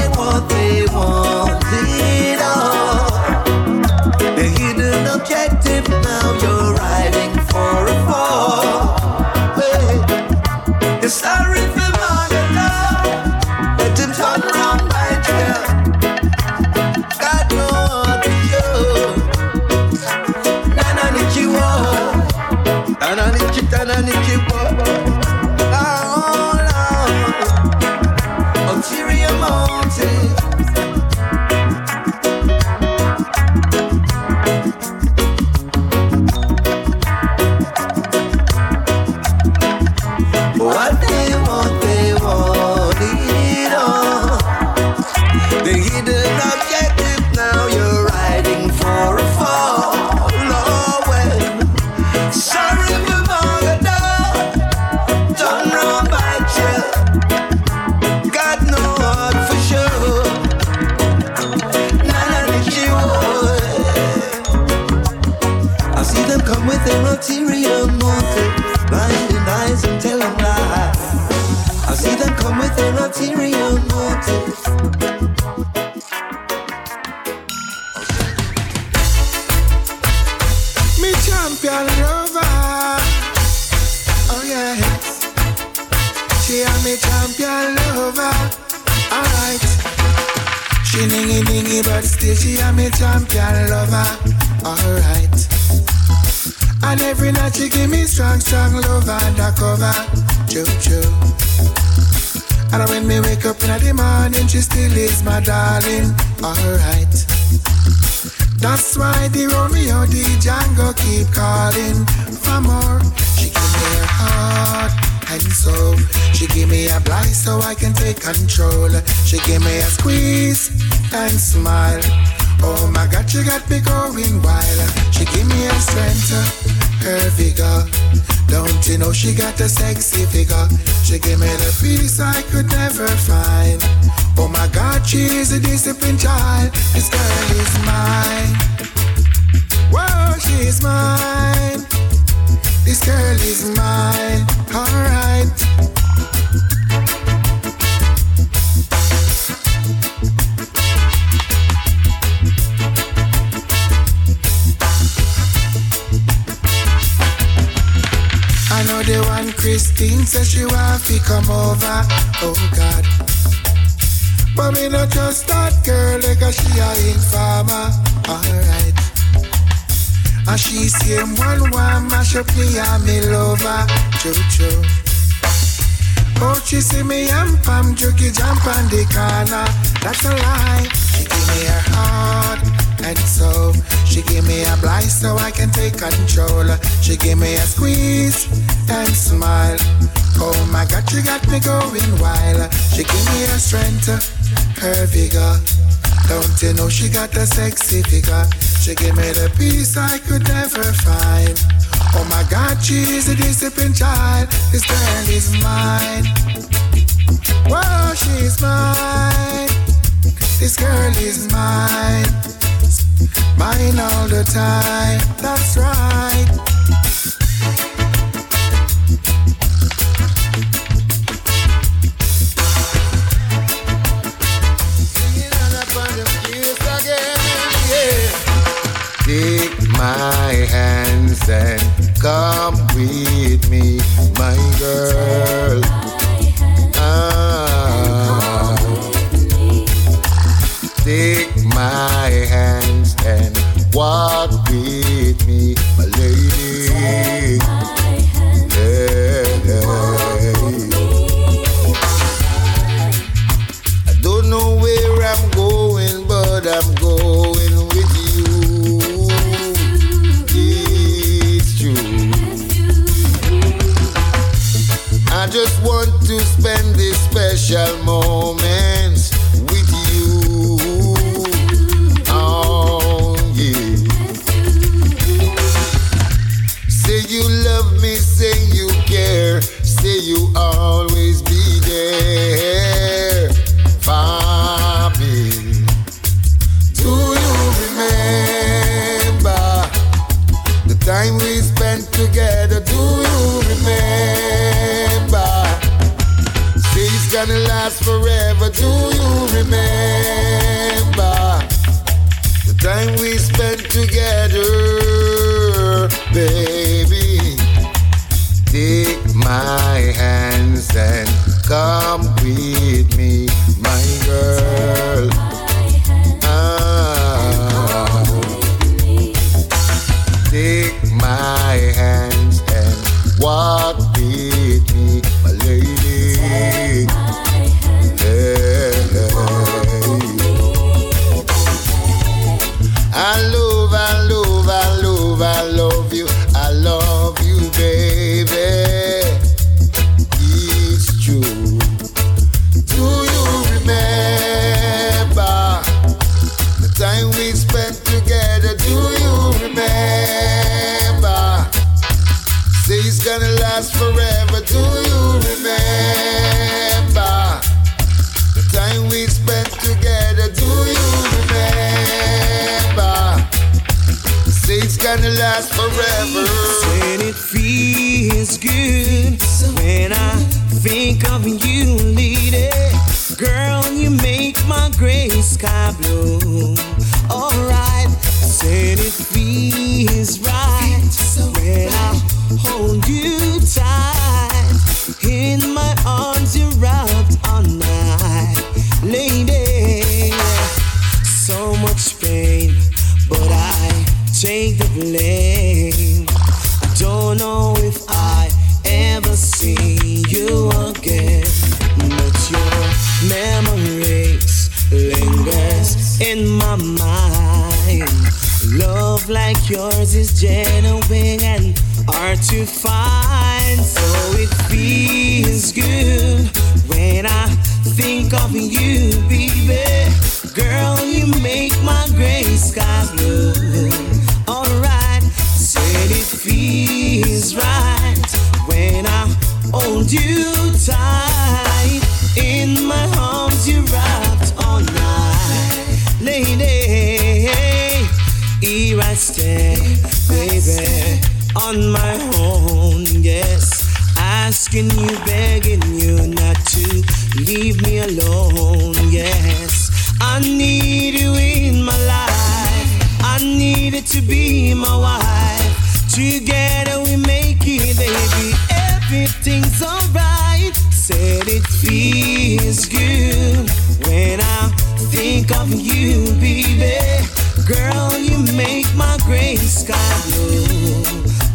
sky blue.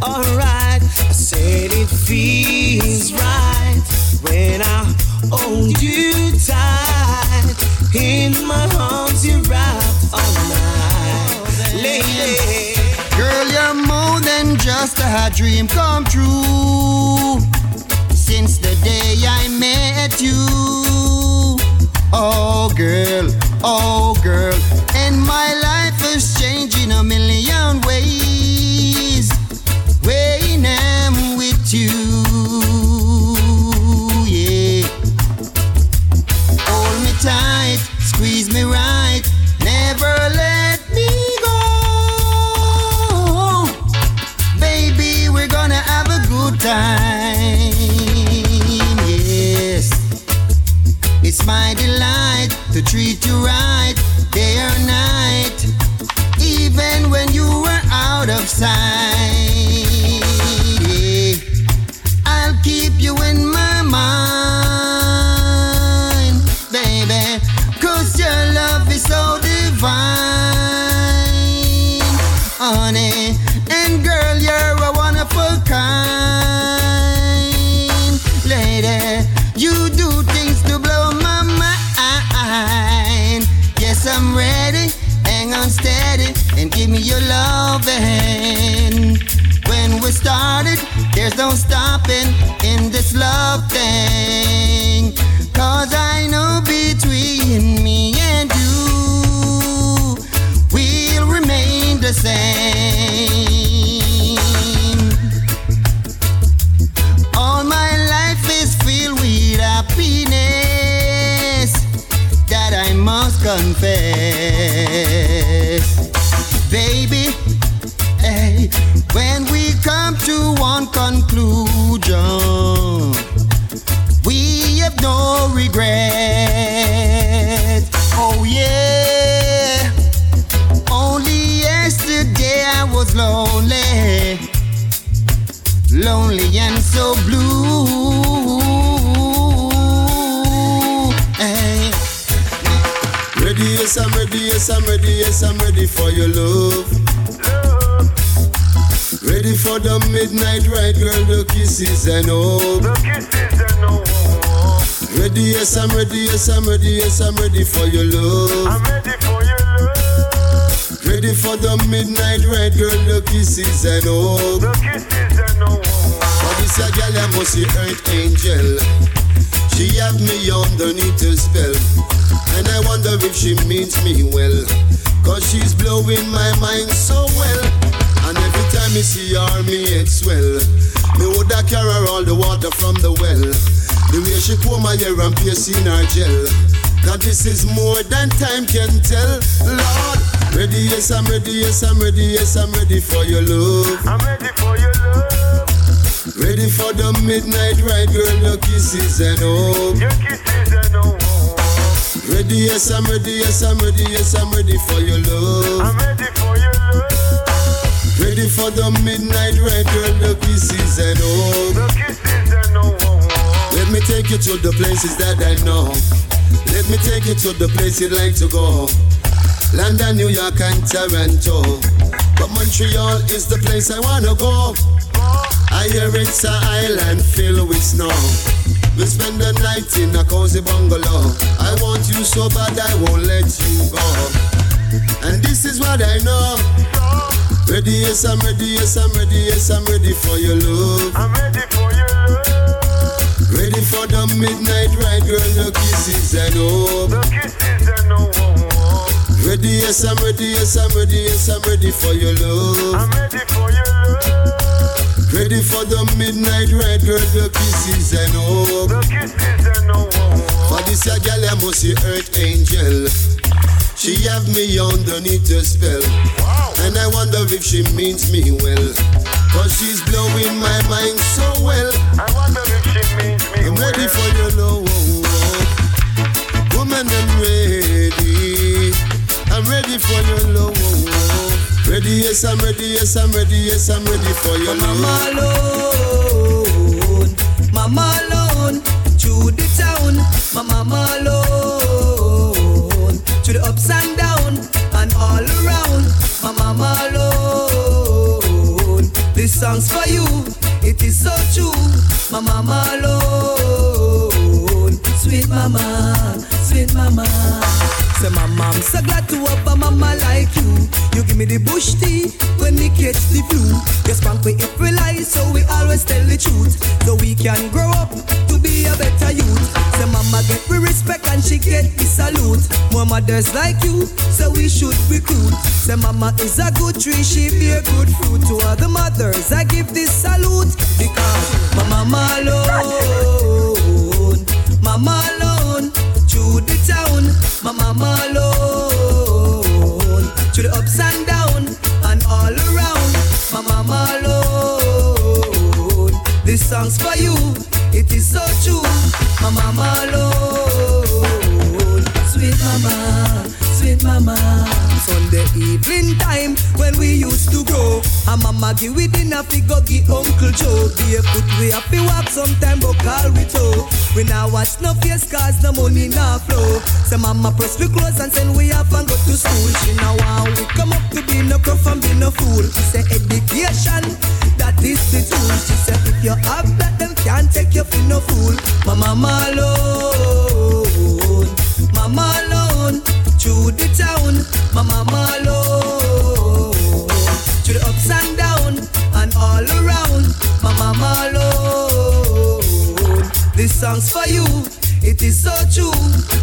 Alright, I said it feels right when I hold you tight. In my arms, you wrapped all night. Lady, Girl, you're more than just a dream come true. Since the day I met you. Oh, girl, oh, girl. And my life there's no stopping in this love thing. Cause I know between me and you, we'll remain the same. All my life is filled with happiness that I must confess. Baby, one conclusion, we have no regret. Oh, yeah. Only yesterday I was lonely, lonely and so blue. Hey. Ready, yes, I'm ready, yes, I'm ready, yes, I'm ready for your love. Ready for the midnight ride, girl, the kisses and hope. Ready, yes, I'm ready, yes, I'm ready, yes, I'm ready for your love. I'm ready for your love. Ready for the midnight ride, girl, the kisses and hope. The kisses and hope. For this a girl, I must see earth angel. She have me underneath her spell. And I wonder if she means me well. Cause she's blowing my mind so well. Time me see her, me head swell. Me woulda carry all the water from the well. The way she comb my hair and piercing her gel. Cause this is more than time can tell. Lord, ready, yes, I'm ready, yes, I'm ready, yes, I'm ready for your love. I'm ready for your love. Ready for the midnight ride, girl, your kisses and hope. Your kisses and hope. Ready, yes, I'm ready, yes, I'm ready, yes, I'm ready for your love. I'm ready for your love. Ready for the midnight ride, girl, the kisses and hope. The kisses and hope. Let me take you to the places that I know. Let me take you to the place you'd like to go. London, New York, and Toronto. But Montreal is the place I wanna go. I hear it's an island filled with snow. We spend the night in a cozy bungalow. I want you so bad I won't let you go. And this is what I know. Ready, yes, I'm ready, yes, I'm ready, yes, I'm ready for your love. I'm ready for your love. Ready for the midnight ride, girl, the kisses and hope. The kisses and hope. Ready, yes, I'm ready, yes, I'm ready, yes, I'm ready for your love. I'm ready for your love. Ready for the midnight ride, girl, the kisses and all. The kisses and all. For this a gal, I must see earth angel. She have me underneath the spell. And I wonder if she means me well. Cause she's blowing my mind so well. I wonder if she means me well. I'm ready for your love. Oh, oh. Woman, I'm ready. I'm ready for your love. Oh, ready, yes, I'm ready, yes, I'm ready, yes, I'm ready for your love. Mama love. alone, mama alone, through the town, mama alone, to the ups and down and all around, my mama alone. This song's for you, it is so true, my mama alone, sweet mama, sweet mama. Say my mom so glad to have a mama like you. You give me the bush tea when we catch the flu. You spank me if we lie, so we always tell the truth. So we can grow up be a better youth. Say mama get we respect and she get the salute. More mothers like you, so we should recruit. Say mama is a good tree, she bear good fruit. To other mothers, I give this salute because mama alone, mama alone, through the town, mama alone, to the ups and down and all around, mama alone. This song's for you, it is so true, my mama alone, sweet mama, sweet mama. Sunday evening time when we used to grow. A mama give we dinner fi go give Uncle Joe. Barefoot we have to walk sometime but call we toe. We now watch no face cause the money now flow. So mama press we clothes and send we off and go to school. She now want we come up to be no crook and be no fool. She say education that is the tool. She say if you have that them can't take you for no fool. My mama alone, mama alone, through the town, my mama alone, to the ups and down and all around, my mama alone. This song's for you, it is so true,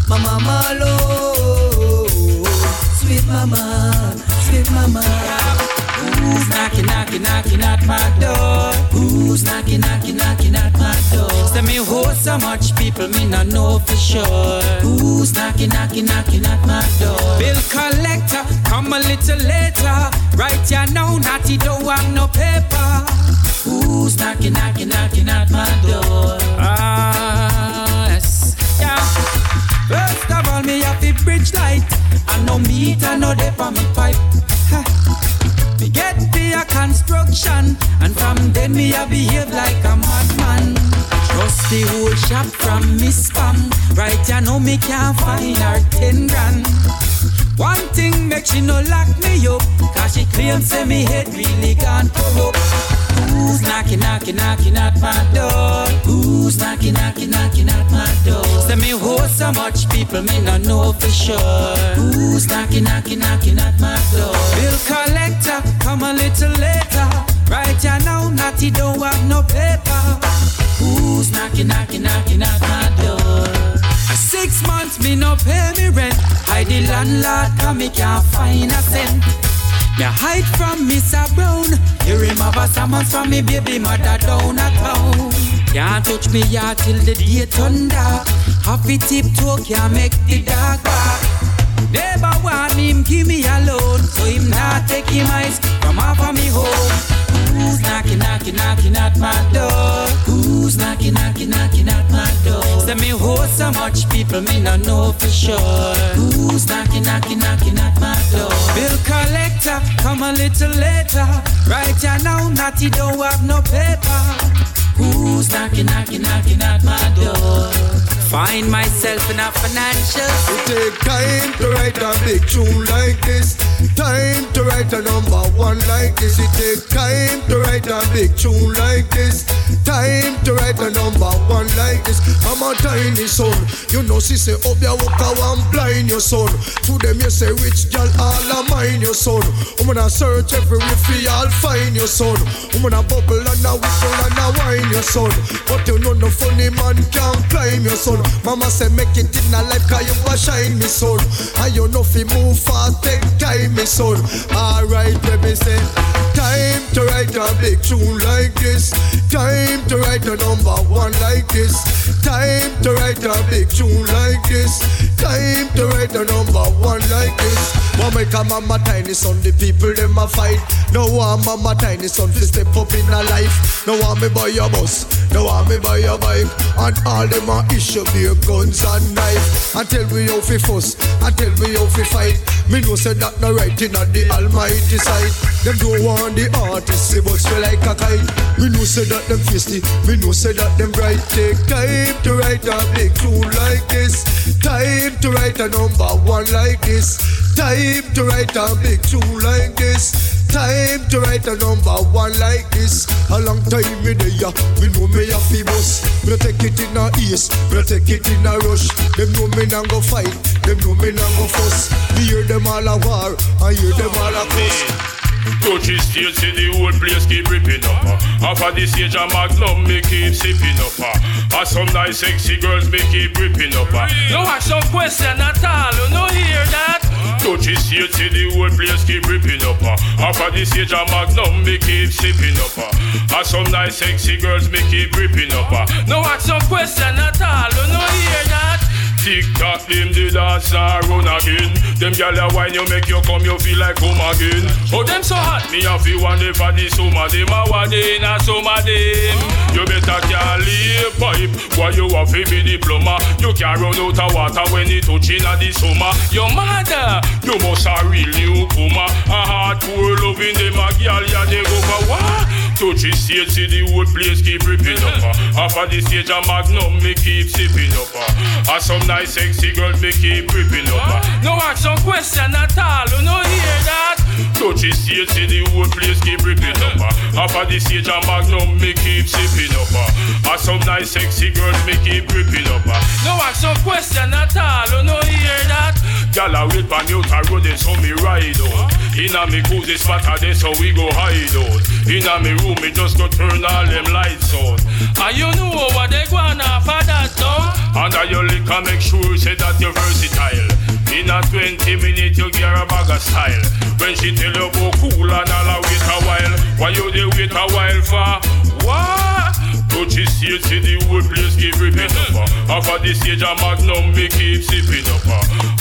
my mama alone, sweet mama, sweet mama. Who's knocking, knocking, knocking at my door? Who's knocking, knocking, knocking at my door? Say me hold so much people, me not know for sure. Who's knocking, knocking, knocking at my door? Bill collector, come a little later. Right here now, naughty don't want no paper. Who's knocking, knocking, knocking at my door? Ah, yes, yeah. First of all, me have the bridge light. I no meat, I no dip on me pipe. Ha. Me get the construction, and from then me I behave like a madman. Trust the whole shop from me spam. Right, you know me can't find her ten grand. One thing make she no lock me up, cause she claims say me head really gone corrupt. Who's knocking, knocking, knocking at my door? Who's knocking, knocking, knocking at my door? Say me hold so much people, me no know for sure. Who's knocking, knocking, knocking at my door? Bill collector, come a little later. Right here now, naughty don't have no paper. Who's knocking, knocking, knocking at my door? Six months me no pay me rent. I the landlord come me can't find a cent. Me hide from Mr. Brown. Hear him have a summons from me baby mother down a town. Can't touch me yard till the day turn dark. Happy tiptoe can't make the dark back. Never want him give me alone, so him not take him eyes from off of me home. Who's knocking, knocking, knocking at my door? Who's knocking, knocking, knocking at my door? Say me hold so much people, me no know for sure. Who's knocking, knocking, knocking at my door? Bill collector, come a little later. Right here now, naughty don't have no paper. Who's knocking, knocking, knocking at my door? Find myself in a financial. It take time to write a big tune like this. Time to write a number one like this. It take time to write a big tune like this. Time to write a number one like this. I'm a tiny son. You know, she say, oh, Up your walk, I want blind your son. To them, you say, Rich girl, all of mine your son. I'm gonna search every for I'll find your son. I'm gonna bubble and a whistle and a wine your son. But you know no funny man can't climb your son. Mama say make it in a life cause you a shine me son. And you know fi move fast take time me son. Alright baby say time to write a big tune like this. Time to write a number one like this. Time to write a big tune like this. Time to write a number one like this. One make a mama tiny son, the people them a fight. No one mama tiny son to step up in a life. No one me buy a bus, no one me buy a bike. And all them a issue beer guns and knife. And tell me how fi fuss, and tell me how fi fight. Me know say that no right in the almighty side. Them don't want the artist, see but feel like a kite. Me know say that them feisty, me know say that them bright. Take time to write a big tune like this. Time to write a number one like this. Time to write a big two like this. Time to write a number one like this. A long time me there, me know me a fi bus. No take it in a east, no take it in a rush. Them know me nah go fight, them know me nah go fuss. We hear them all a war, I hear them all a cuss. Touch his stage, see the whole place keep ripping up. Uh. Off of the stage, a magnum me keep sipping up. Uh. And some nice sexy girls me keep ripping up. Uh. No ask some question at all, you no hear that? Touch his stage, see the whole place keep ripping up. Uh. Off of the stage, a magnum me keep sipping up. Uh. And some nice sexy girls me keep ripping up. Uh. No ask some question at all, you no hear that? Tick tock, them the dance and run again. Them gyal a wine, you make you come, you feel like home again. Oh, them so hot, me a feel one day for the summer. Them a one day in a summer them. You better can't leave pipe, why you a fi be diploma. You can't run out of water when it touching a the summer. Your mother, you must a real newcomer. A hardcore loving them a gyal, ya they go for what? Touch the stage, see the whole place keep ripping up. Uh. Off of the stage, a magnum me keep sipping up. Uh. And some nice sexy girls me keep ripping up. Uh. No ask some question at all, you no hear that? Touch the stage, see the whole place keep ripping up. Uh. Off of the stage, a magnum me keep sipping up. Uh. And some nice sexy girls me keep ripping up. Uh. No ask some question at all, you no hear that? Gyal a wait for new to road, they so me ride out. Inna me cozy spot, a day so we go hide out. Inna me room, me just go turn all them lights out. And you know what they gonna for that town? Under your liquor, make sure say that you're versatile. In a 20 minutes, you get a bag of style. When she tell you go cool and all wait a while, why you they wait a while for? What? Touch his stage, see the whole place keep ripping up. uh. Of the stage, a magnum me keep sipping up.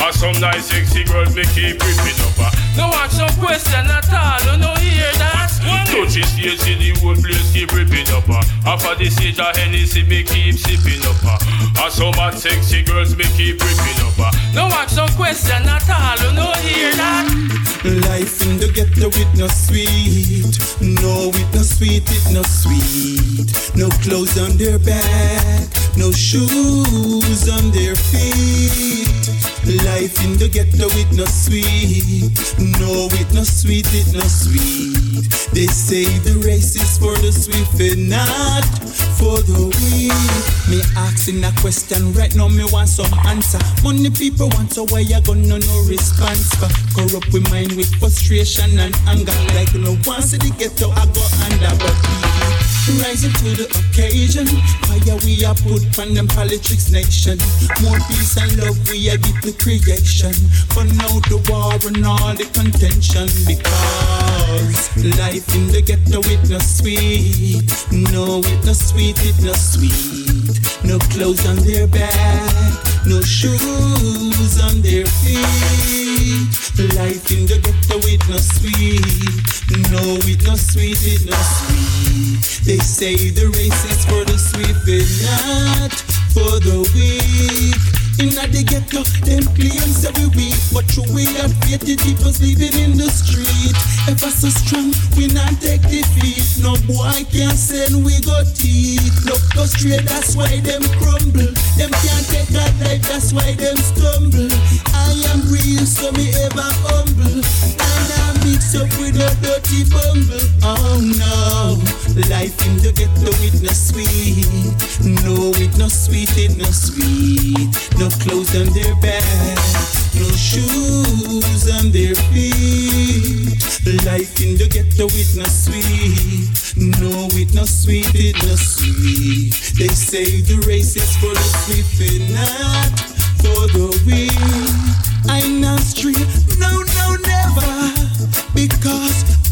Uh. Some nice sexy girls me keep ripping up. uh. No ask some question at all, you no hear that? Touch his stage, see the whole place keep ripping up. uh. Off of the stage, a Hennessy me keep sipping up. uh. And some hot sexy girls me keep ripping up. No ask some question at all, you no hear that? Life in the ghetto it no sweet. No, it no sweet, it no sweet. No clothes on their back, no shoes on their feet. Life in the ghetto it no sweet. No, it no sweet, it no sweet. They say the race is for the swift and not for the weak. Me asking a question right now, me want some answer. Money people want so why you gonna no response? For corrupt with mind with frustration and anger. Like no one see the ghetto, I go under but Rising to the occasion, fire we are put on them politics nation. More peace and love we are give to creation. For now the war and all the contention because life in the ghetto it no sweet. No, it no sweet, it no sweet. No clothes on their back, no shoes on their feet. Life in the ghetto it no sweet. No, it no sweet, it no sweet. They say the race is for the swift and not for the weak. Inna the ghetto, them claims every week, but true we have faith the people's living in the street. Ever so strong, we not take defeat. No boy can't send we got teeth. Look go straight, that's why them crumble. Them can't take that life, that's why them stumble. I am real, so me ever humble. And I mix up with a dirty bumble. Oh no, life in the ghetto it no sweet. No, it no sweet, it no sweet. No clothes on their back, no shoes on their feet. Life in the ghetto it no sweet. No, it no no sweet, it no sweet. They say the race is for the and not for the weak. I'm not street, no, no, never, because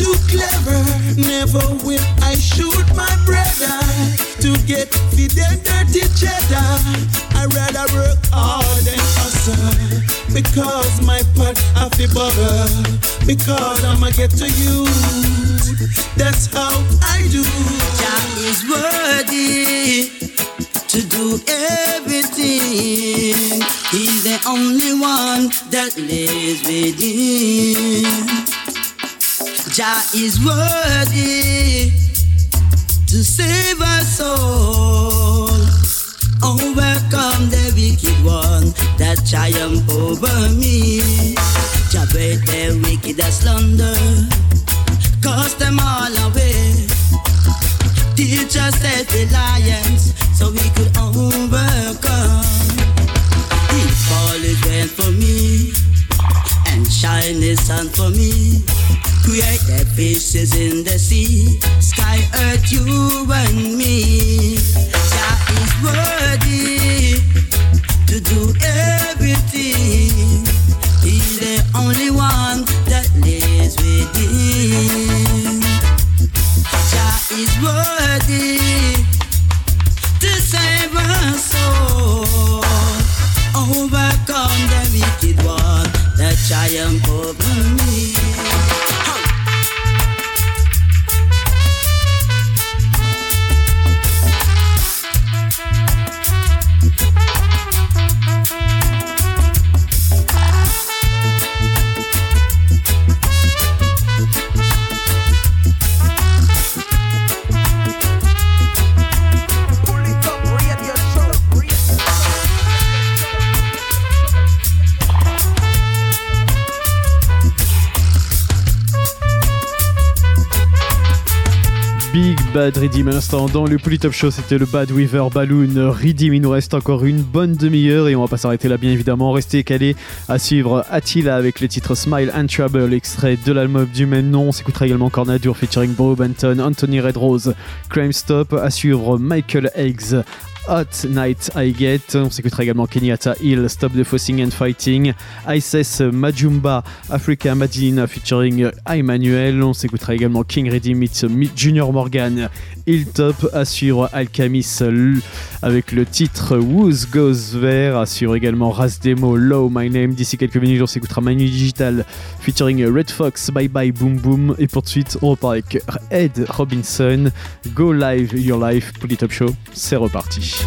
too clever. Never will I shoot my brother to get the dead dirty cheddar. I rather work hard and hustle because my pot have to bubble. Because I'ma get to you. That's how I do. Jah is worthy to do everything. He's the only one that lives within. Jah is worthy to save our soul. Oh, overcome the wicked one that triumph over me. Jah break the wicked that slunder, cast them all away. Teach us self-reliance so we could overcome. He is went for me and shine his sun for me. Create the fishes in the sea, sky, earth, you and me. Jah is worthy to do everything. He's the only one that lives within. Jah is worthy to save our soul. Overcome the wicked one that triumph over Bad Redeem à l'instant. Dans le Polytop Show c'était le Bad Weaver Balloon. Redeem il nous reste encore une bonne demi-heure et on va pas s'arrêter là bien évidemment. Restez calés à suivre Attila avec le titre Smile and Trouble extrait de l'album du même nom. On s'écoutera également Cornadur featuring Bo Benton Anthony Redrose Crime Stop. À suivre Michael Eggs Hot Night I Get. On s'écoutera également Kenyatta Hill, Stop the Fussing and Fighting, ISS Majumba, Africa Madina featuring Emmanuel. On s'écoutera également King Ready meets Junior Morgan, Hilltop, assure Alchemist avec le titre Who's Goes There, assure également Ras Demo, Low My Name. D'ici quelques minutes, on s'écoutera Manu Digital featuring Red Fox, Bye Bye Boom Boom. Et pour de suite, on repart avec Ed Robinson, Go Live Your Life, Polytop Show. C'est reparti.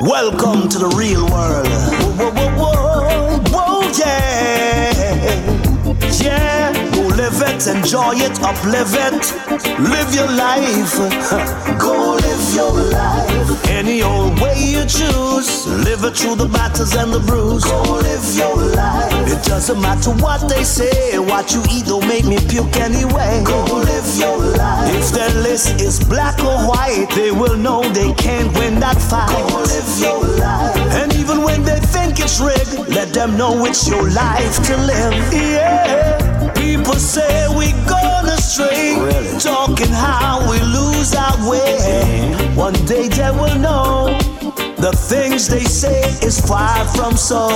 Welcome to the real world. Live it, enjoy it, uplive it. Live your life. Go live your life. Any old way you choose. Live it through the battles and the bruise. Go live your life. It doesn't matter what they say. What you eat don't make me puke anyway. Go live your life. If their list is black or white, they will know they can't win that fight. Go live your life. And even when they think it's rigged, let them know it's your life to live. Yeah. People say we gone astray, talking how we lose our way. Mm-hmm. One day they will know the things they say is far from so.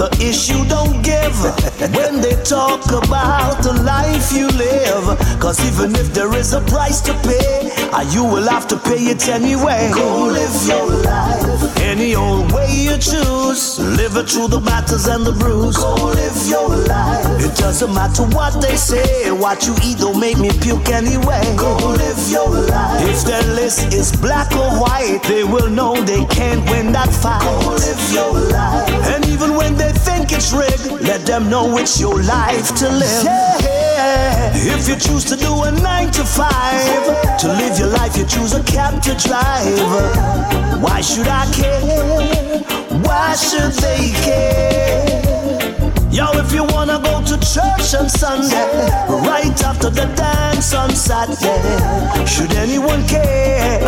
The issue don't give when they talk about the life you live. Cause even if there is a price to pay, uh, you will have to pay it anyway. Go live your life. Any old way you choose, live it through the battles and the bruise. Go live your life. It doesn't matter what they say, what you eat don't make me puke anyway. Go live your life. If their list is black or white, they will know they can't win that fight. Go live your life. And even when they think it's rigged, let them know it's your life to live. Yeah. If you choose to do a nine to five, to live your life, you choose a cab to drive. Why should I care? Why should they care? Yo, if you wanna go to church on Sunday, right after the dance on Saturday, should anyone care?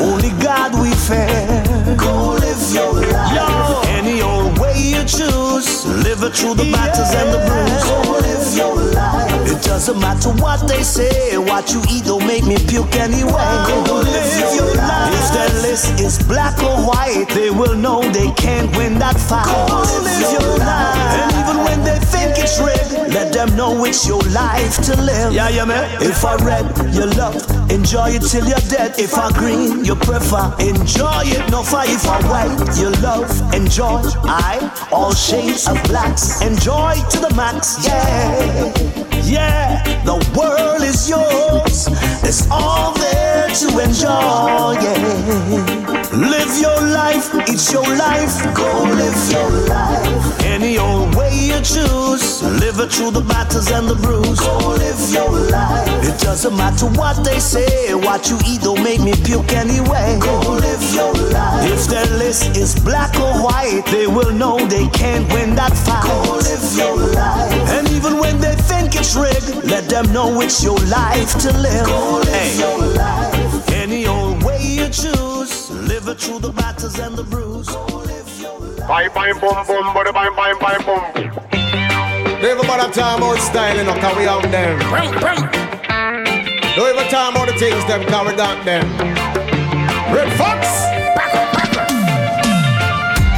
Only God we fear. Go live your life. Yo, any old way you choose, live it through the battles and the bruise. Go live your life. It doesn't matter what they say, what you eat don't make me puke anyway. Go live your life. If their list is black or white, they will know they can't win that fight. Go live your life. And even when they think it's red, let them know it's your life to live. Yeah, yeah, man. If I red, you love, enjoy it till you're dead. If I green, you prefer, enjoy it. No fire if I white, you love, enjoy. I, all shades of blacks, enjoy to the max. Yeah, yeah. The world is yours. It's all there to enjoy. Yeah. Live your life, it's your life. Go live your life. Any old way you choose. Live it through the battles and the bruise. Go live your life. It doesn't matter what they say. What you eat don't make me puke anyway. Go live your life. If their list is black or white, they will know they can't win that fight. Go live your life. And even when they think it's rigged, let them know it's your life to live. Go live hey. your life. Any old way you choose. Live it through the battles and the bruise. Bye bye boom boom, but bye bye bye boom. Don't even bother talking about styling, no, cause we out them. Don't even talk about the things them, cause we got them. Red Fox.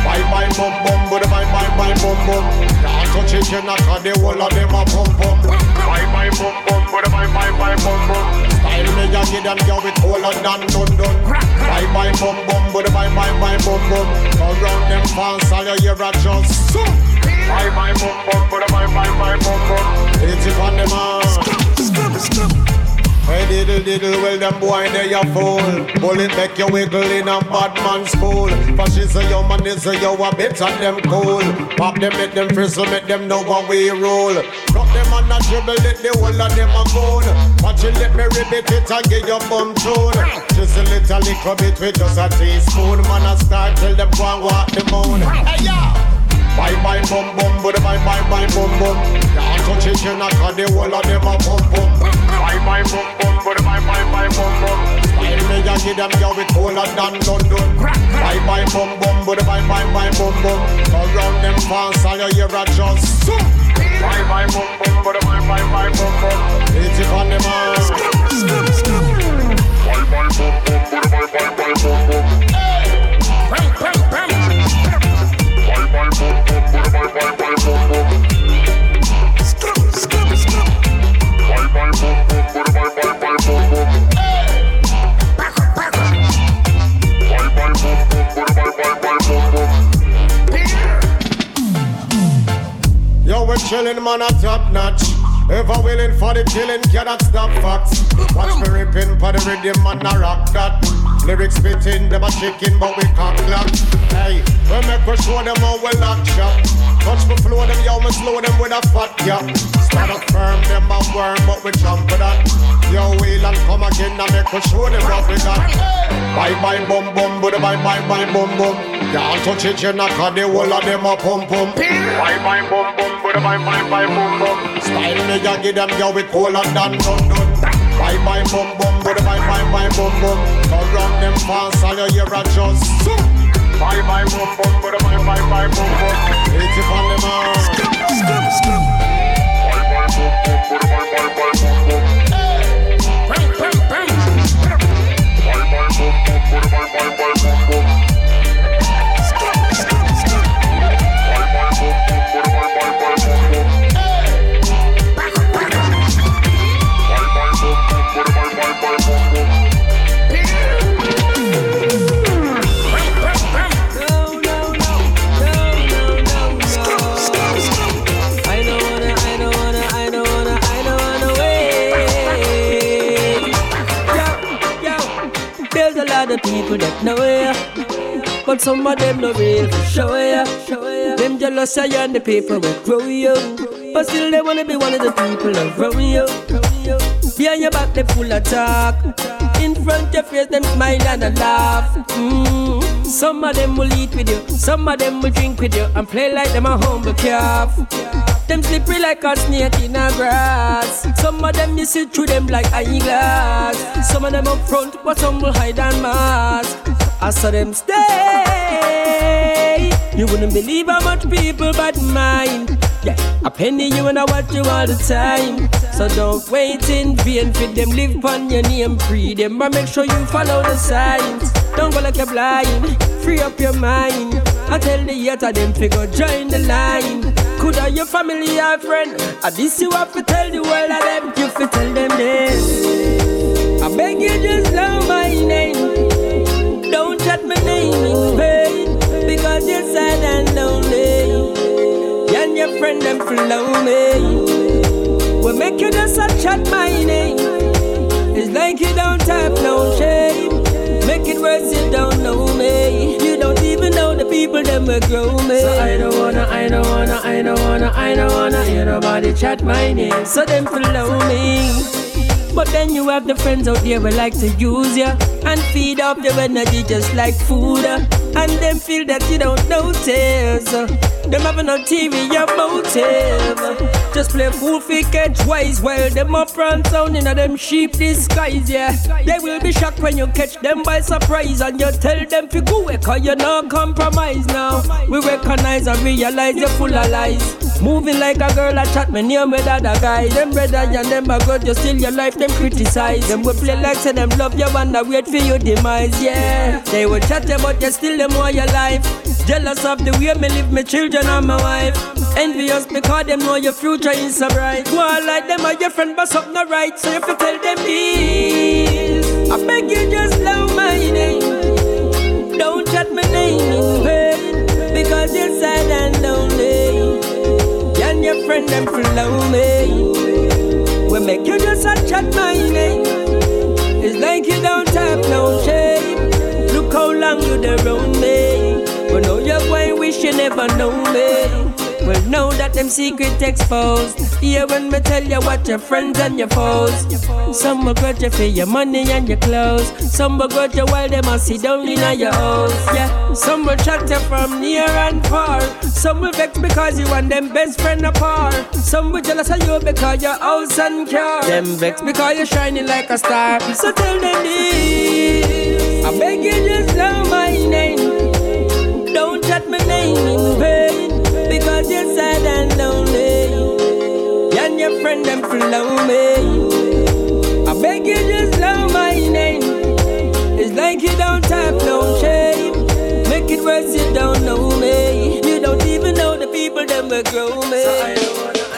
Bye bye boom boom, but bye bye bye boom boom. Can't touch it, you not cause the whole of them a pum pum. Bye bye boom boom, but bye bye bye boom boom. Style me a give them girl with all of done done done. Bye bye boom boom, but bye bye bye boom boom. Around them fans, all you hear a just. Bye bye boom boom, but bye bye bye boom boom. It's it on them on. Hey diddle diddle, well them boy they a fool. Bullet make you wiggle in a bad man's pool Fashions a yo man is a yo a bit of them cool. Pop them make them frizzle, make them know how we roll Drop them on a dribble it, the whole of them a gone Watch it, let me ribbit it and get your bum tune Just a little little bit with just a teaspoon. Man a start till them go and walk the moon. Hey yo! Bye bye bum bum, but bye bye bye bum bum. Can't touch it, you knock on the wall of them a bum bum. Bye bye bum bum, but bye bye bye bum bum. Style me a give them yo with colder than London. Bye bye bum bum, but bye bye bye bum bum. Around them fans, all you hear a just. Bye bye bum bum, but bye bye bye bum bum. It's it on them all. Bye bye bum bum, but bye bye bye bum bum. Bam bam bam. Bye bye bum bum, but bye bye bye we're chillin', man, at top notch. Ever willing for the killing, cannot stop facts. Watch me ripping for the rhythm, man, I rock that. Lyrics spitting, them a chicken, but we cock clock. Hey, we make we show them how we lock shop. Touch me flow them, yo, me slow them with a fat gap. Stand up firm, them a worm, but we jump for that. Yo, wheel and come again, I make we show them what we got. Bye bye bum bum, but bye bye bye bum bum. Can't touch it, you knock the whole of them a pum pum. Bye bye bum bum, but bye bye bye bum bum. Style me, ya give them yo with colder than done. Bye bye bum bum, but bye bye bye bum bum. Around them fans, all you hear a just. Bye bye bum bum, but bye bye bye bum bum. It's it on all. Skip skip skip. Bye bye bum bum, but bye bye bye bum bum. Bam bye people that know ya, but some of them no real for show ya. Them jealous you and the people will grow you, but still they wanna be one of the people around you. Behind your back they full of talk, in front your face them smile and a laugh. Mm. Some of them will eat with you, some of them will drink with you and play like them a humble calf. Them slippery like a snake in a grass. Some of them you see through them like eyeglass. Some of them up front, but some will hide and mask. I saw them stay. You wouldn't believe how much people bad mind. Yeah, a penny you and I watch you all the time. So don't wait in vain for them live on your name, free them, but make sure you follow the signs. Don't go like a blind, free up your mind. I tell the hater them figure join the line. Could I your family or friend? I this you have to tell the world of them, you fi tell them this. I beg you just know my name. Don't chat my name in vain because you're sad and lonely. And your friend them follow me. We make you just a chat my name. It's like you don't have no shame. Make it worse, you don't know me. You don't people that will grow me. So I don't wanna, I don't wanna, I don't wanna, I don't wanna hear nobody chat my name. So them follow me. But then you have the friends out there who like to use you and feed off your energy just like food. uh, And them feel that you don't notice. uh, Them having no TV, your motive. uh, Just play fool fi catch wise while them up front sound in a them sheep disguise, yeah. They will be shocked when you catch them by surprise and you tell them fi go away cause you not compromise now. We recognize and realize you're full of lies. Moving like a girl, I chat me near with other guys. Them brother and them a good, you steal your life, them criticize. Them will play like say them love you and I wait for your demise, yeah. They will chat but you still them want your life. Jealous of the way me live my children and my wife. Envious because them know your future is so bright. On like them are your friend, but something not right. So if you tell them this, I beg you just love my name. Don't chat my name in vain because you're sad and lonely. And your friend them follow me. We make you just a chat my name. It's like you don't have no shame. Look how long you there around me. But know you're going, wish you never know me. Well, know that them secret exposed. Yeah, when me tell you what your friends and your foes. Some will grudge you for your money and your clothes. Some will grudge you while them a sit down in your house. Yeah, some will chat you from near and far. Some will vex because you and them best friend apart. Some will jealous of you because your house and car. Them vex because you're shining like a star. So tell them this. I beg you just know my name. Don't chat my name in vain because you're sad and lonely. And your friend them follow me. I beg you just know my name. It's like you don't have no shame. Make it worse, you don't know me. You don't even know the people that will grow me. So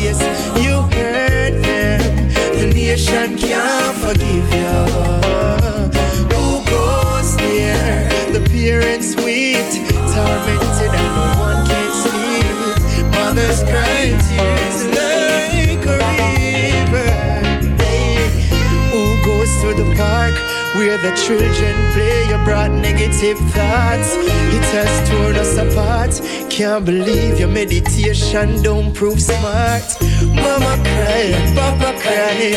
place. You hurt them. The nation can't forgive you. Where the children play? Brought negative thoughts. It has torn us apart. Can't believe your meditation don't prove smart. Mama cry, Papa cry.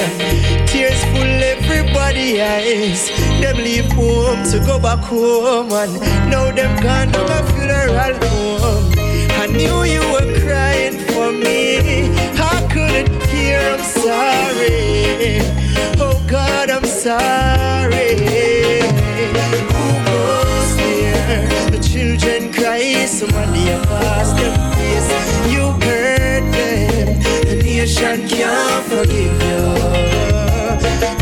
Tears full everybody eyes. Them leave home to go back home, and now them gone to a funeral home. I knew you were crying for me. I couldn't hear. I'm sorry. Oh God, I'm sorry. Can't forgive you.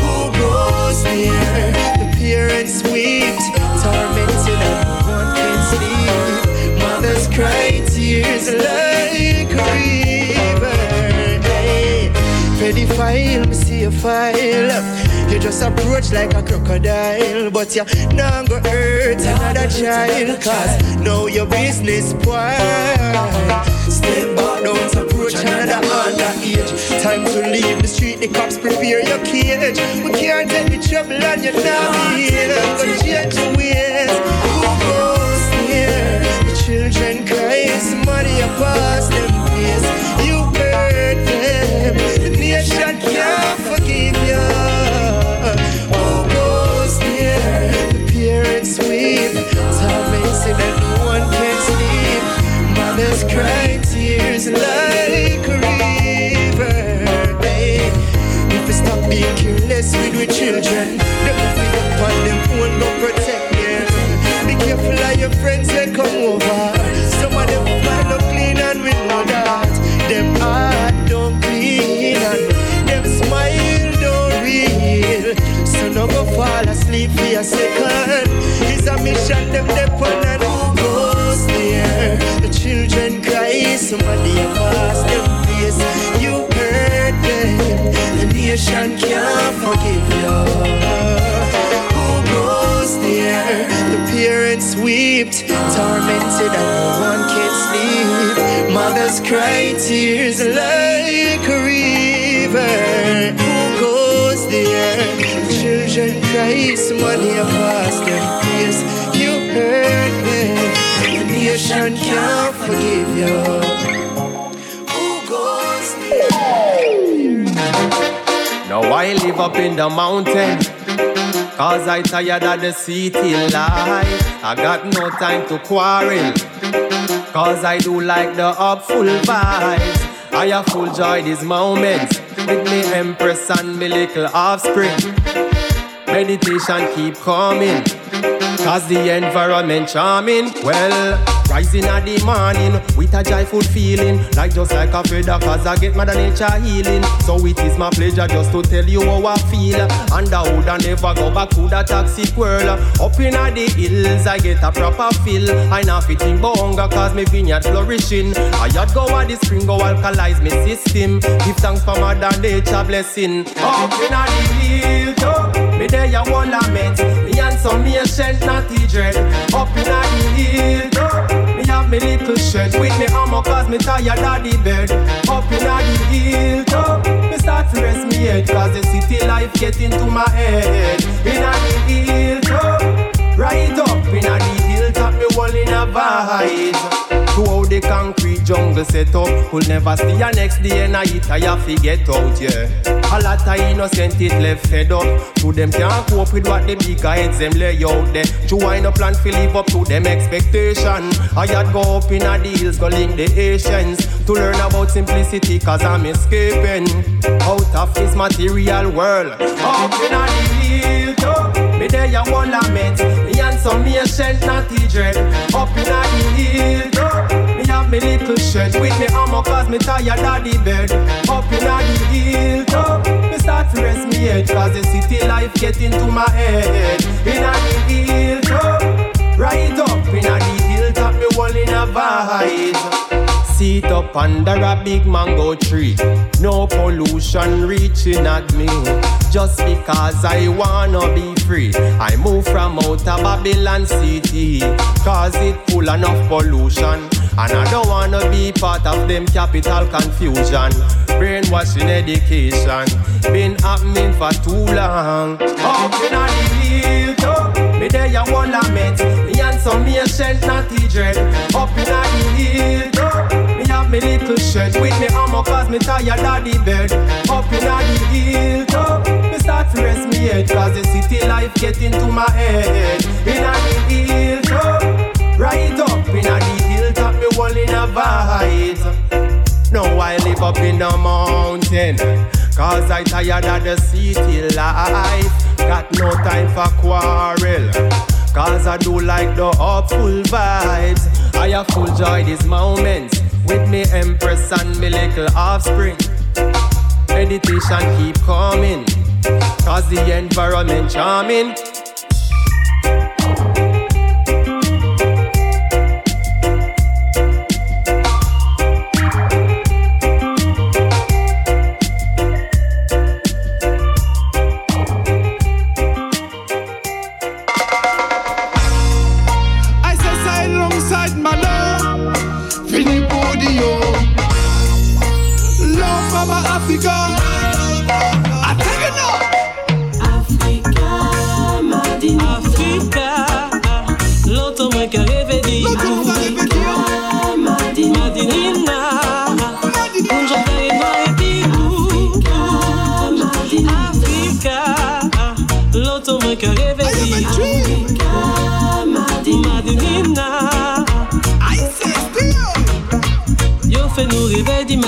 Who goes there? The parents weep, tormented and one can sleep. Mothers cry tears like a river. Hey, pedophile, me see a file. You just approach like a crocodile, but you not go hurt another child. Cause now your business spoil. Don't approach another underage. Time to leave the street, the cops prepare your cage. We can't take the trouble on you now. not here. So change your ways. Who goes there? The children cry, it's money past them face. You hurt them. The nation is like river. If we stop being careless with we children, them pick up on them phone, go protect them. Be careful of your friends they come over. Some of them wind no clean and with no that them heart don't clean and them smile don't real. So no go fall asleep for a second. It's a mission them depend place. You hurt them, the nation can't forgive you. Who goes there? The parents wept, tormented, and no one can sleep. Mothers cry tears like a river. Who goes there? Children cry, somebody a pass them place. You hurt them, the nation can't forgive you. Now I live up in the mountain. Cause I tired of the city life. I got no time to quarrel. Cause I do like the upful vibes. I have full joy this moment. With me empress and me little offspring. Meditation keep coming. Cause the environment charming. Well, rising at the morning with a joyful feeling. Like just like a feather, cause I get mother nature healing. So it is my pleasure just to tell you how I feel. And I would I never go back to that toxic world. Up in the hills, I get a proper feel. I not fit in bonga cause me vineyard flourishing. I had go at the spring, go alkalize me system. Give thanks for mother nature blessing. Up in the hills, me there you wanna meet. Me and some nation not dread. Up in the hills, me little shed with me armor cause me tired of the bed. Up in the hill top, me start to rest me head cause the city life get into my head. In the hill top, right up in the wall in a vibes. To how the concrete jungle set up Will never see ya next day and I eat I have to get out, yeah. A lot of innocent it left fed up. To them can't cope with what the bigger heads them lay out there. To wind up plan to live up to them expectation. I had go up in a deals go link the Asians. To learn about simplicity cause I'm escaping. Out of this material world. Up in a hilltop Me there ya wanna meet Me and some not dread. Up in a the hilltop me have me little shed. With me armor cause me tired of the bed. Up in the hilltop Me start to rest me head cause the city life get into my head. In the hilltop Right up in the hilltop me wall in a vibes Seat up under a big mango tree No pollution reaching at me Just because I wanna be free I move from outer Babylon city Cause it full enough pollution and I don't wanna be part of them capital confusion. Brainwashing education been happening for too long. Up in the me there you wanna meet me and some nation not dread. Up in the hilltop, have me little shed with me armor cause me tired of the bed. Up in the hilltop, me start to rest me head cause the city life get into my head. In the hilltop, right up in the hilltop, me wall in a vibes. Now I live up in the mountain. Cause I tired of the city life. Got no time for quarrel. Cause I do like the upful vibes. I have full joy these moments. With me empress and me little offspring. Meditation keep coming. Cause the environment charming.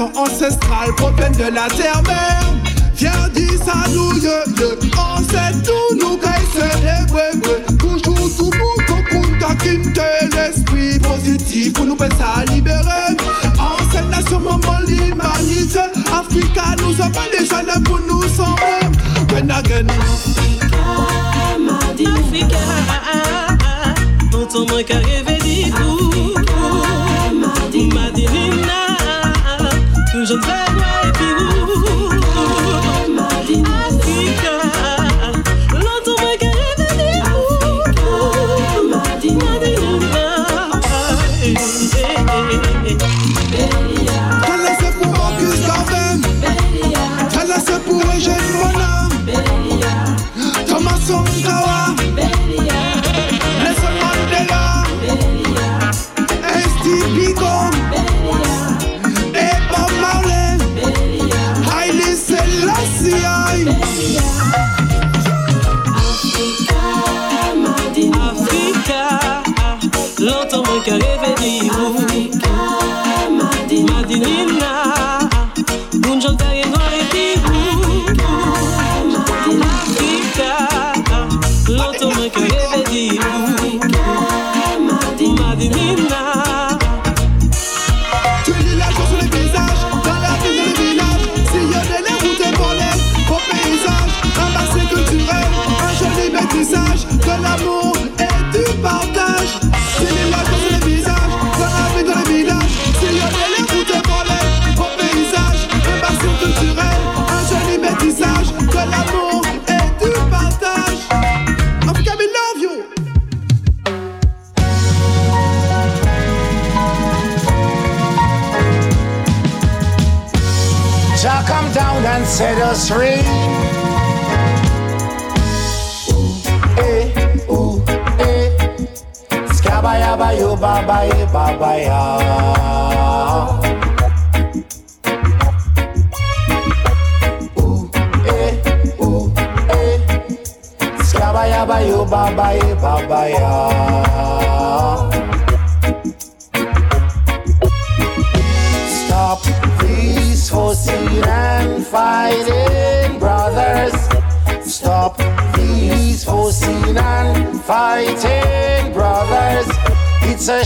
ancestrales proviennent de la terre-mère. Viens dis ça nous, ye, ye. On tout, nous les ouais, Toujours tout cocoon, taquinte l'esprit positif pour nous penser à libérer. En cette nation, maman, l'humanité. Africa nous appelle les jeunes pour nous again. Africa, rêver dit très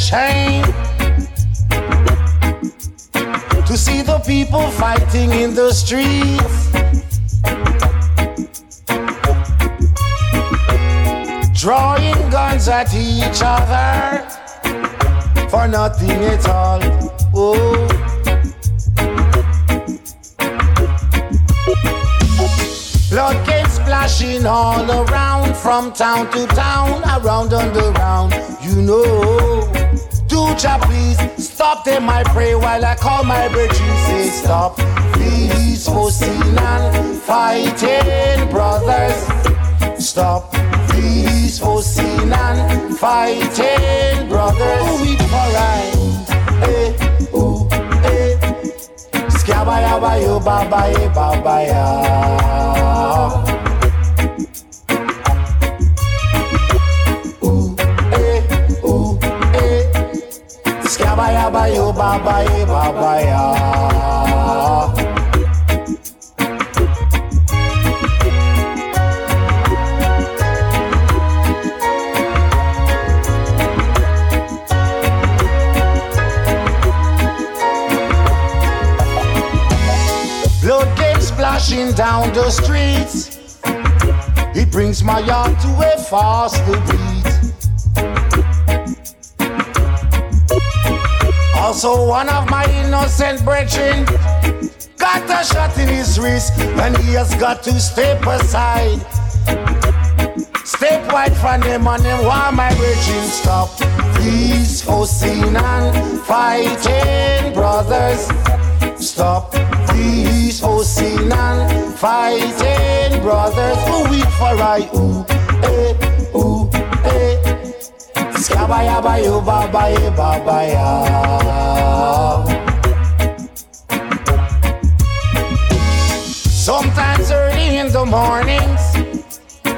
shame to see the people fighting in the streets. Drawing guns at each other for nothing at all. Oh. Blood came splashing all around, from town to town, around and around, You know, please stop them, I pray, while I call my brethren. Say stop, please, fussing and fighting, brothers. Stop, please, fussing and fighting, brothers. Oh, we alright. Eh, ooh, eh. Skabaya ba yo baba ye baba ya. Skabaya ba yo baba ye baba ya. Splashing down the streets. It brings my heart to a faster beat. Also, one of my innocent brethren got a shot in his wrist, and he has got to step aside. Step wide from them and them why my brethren stop. Please, fussing and fighting, brothers. Stop, please, fussing and fighting, brothers. Ooh, we for I, eh. Skabaya ba yo baba. Sometimes early in the mornings,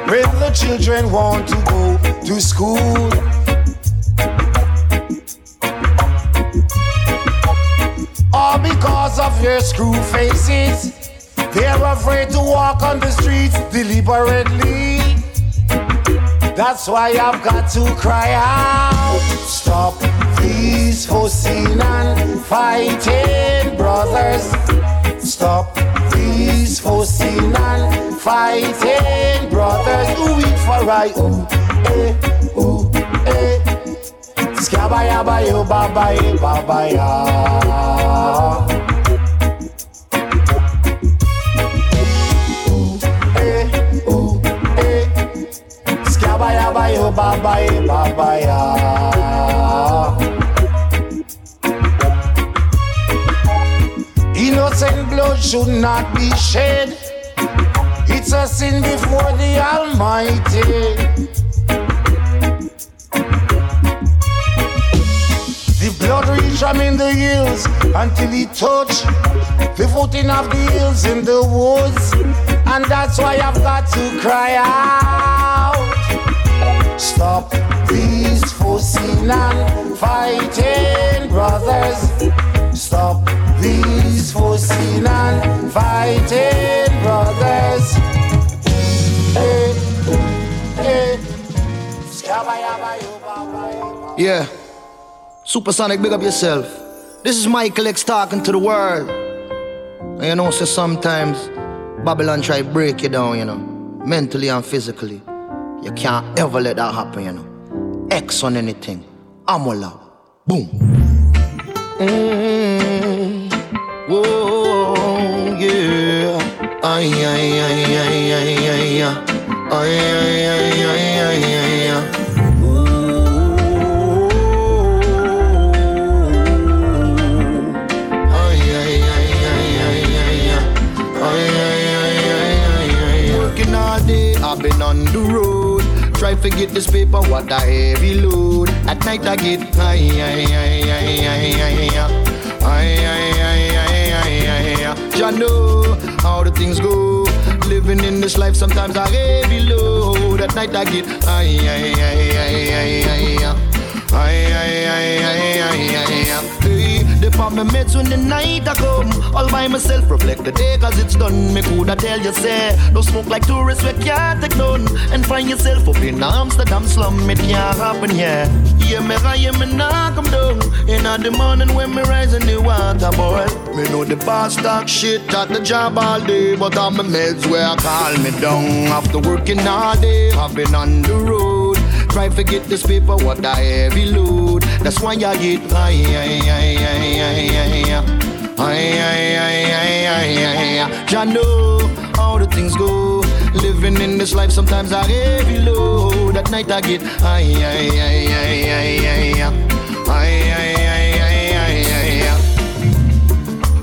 when the children want to go to school. All because of your screw faces. They're afraid to walk on the streets deliberately. That's why I've got to cry out. Stop these fussing and fighting, brothers. Stop these fussing and fighting, brothers. Ooh, it for right. Ooh, eh, ooh, eh. Skabaya, bayo, babaya, babaya. bayo babaye babaya. Innocent blood should not be shed. It's a sin before the Almighty. The blood reach him in the hills until he touch the footing of the hills in the woods. And that's why I've got to cry out. Stop these fussing and fighting, brothers. Stop these fussing and fighting, brothers. Eh, eh. Hey, hey. Yeah. Supersonic, big up yourself. This is Michael X talking to the world. And you know, so sometimes Babylon try break you down, you know, mentally and physically. You can't ever let that happen, you know. X on anything. Amola. Boom. Mm. Whoa, yeah. Ay, ay, ay, ay, ay, ay, ay. Ay, ay, ay, Try to get this paper, what a heavy load. At night I get high, high, high, high, high, high, high, high, high, high, high, high. Know how the things go. Living in this life, sometimes I heavy load. At night I get high, high, high, high, high, high, high. Ay, ay. Hey, the pop me meds when the night I come. All by myself, reflect the day cause it's done. Me coulda tell you, say, don't smoke like tourists, we can't take none. And find yourself up in Amsterdam slum, it can't happen here. Yeah, me high, me nah come down. In the morning when me rise in the water, boy. Me know the boss talk shit at the job all day, but I'm my meds where I call me down. After working all day, I've been on the road. Try to get this paper, what a heavy load. That's why I get high, high, high, high, high, high, high, high. Ya know how the things go. Living in this life, sometimes I heavy load. At night I get high, high, high, high, high, high, high.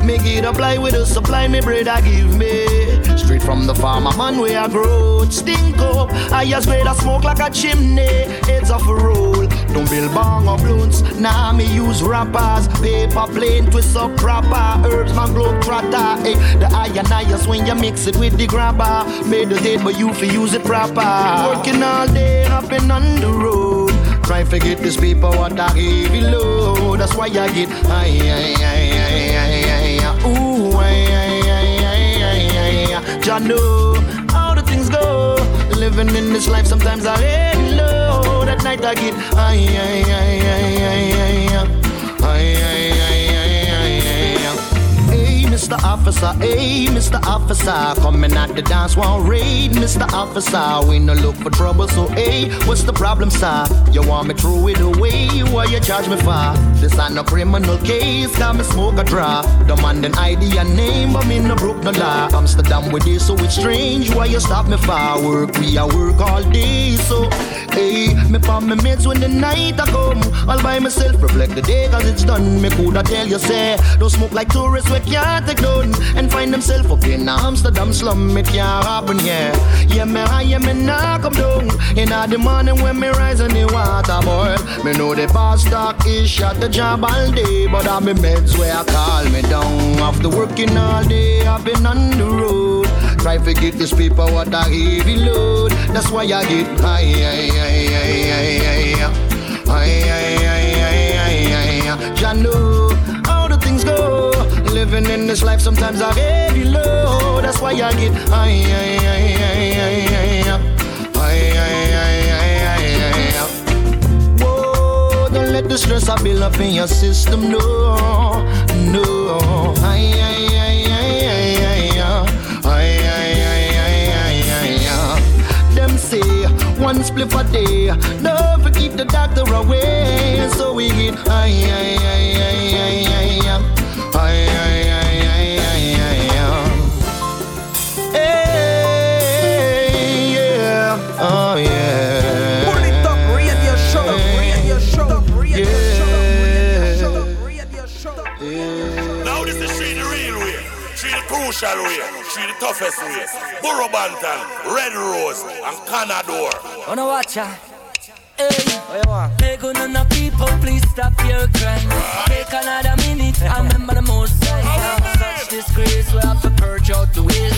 Make it apply with the supply, me bread I give me. Straight from the farmer man where I grow, stink up. I just grade I smoke like a chimney. Heads off a roll. Don't build bong or balloons. Nah, me use rappers. Paper plane, twist up proper. Herbs, man, globe trotter. Hey, eh. the ionize when you mix it with the grabber. Meditate, but you fi use it proper. Working all day, up and on the road. Try to get this paper what I heavy load. That's why I get high, high, high, high, high, I know how the things go. Living in this life, sometimes I hate low. That night I get, ay. Mr. Officer, hey, Mr. Officer, coming at the dance one raid, Mr. Officer. We no look for trouble, so hey, what's the problem, sir? You want me throw it away? What you charge me for? This ain't no criminal case, got me smoke a draw. Then ID and name, but me no broke no law. Amsterdam with this, so it's strange. Why you stop me for work? We a work all day, so hey, me pop me meds when the night I come. All by myself, reflect the day, cause it's done. Me coulda tell you, say, don't smoke like tourists, we can't take none. And find themselves up in Amsterdam slum, it can't happen, yeah. Yeah, me high, yeah, me nah come down. In the morning when me rise in the water, boy. Me know the boss talk is shot the job all day, but I'm in meds where I call me down. After working all day, I've been on the road. Try to get these people what a heavy load. That's why I get high, high, high, high, high, high, high, living in this life, sometimes I really low. That's why I get high, high, high, high, high, high, high, high, Whoa, don't let the stress I build up in your system, no, no. High, high, high, high, high, high, Them say one split a day, never keep the doctor away, so we get high, high, high. Toughest Race, Burro Banton, Red Rose, and Canador. Wanna watch ya? Hey, make none of people please stop your crime. Right. Another minute, I remember the most time. Such disgrace, we have to purge out the waste.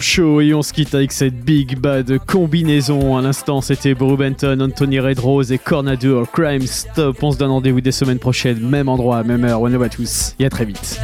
Show et on se quitte avec cette big bad combinaison. À l'instant, c'était Benton, Anthony Redrose et Cornadure Crime Stop. On se donne rendez-vous des semaines prochaines, même endroit, même heure. One love à tous et à très vite.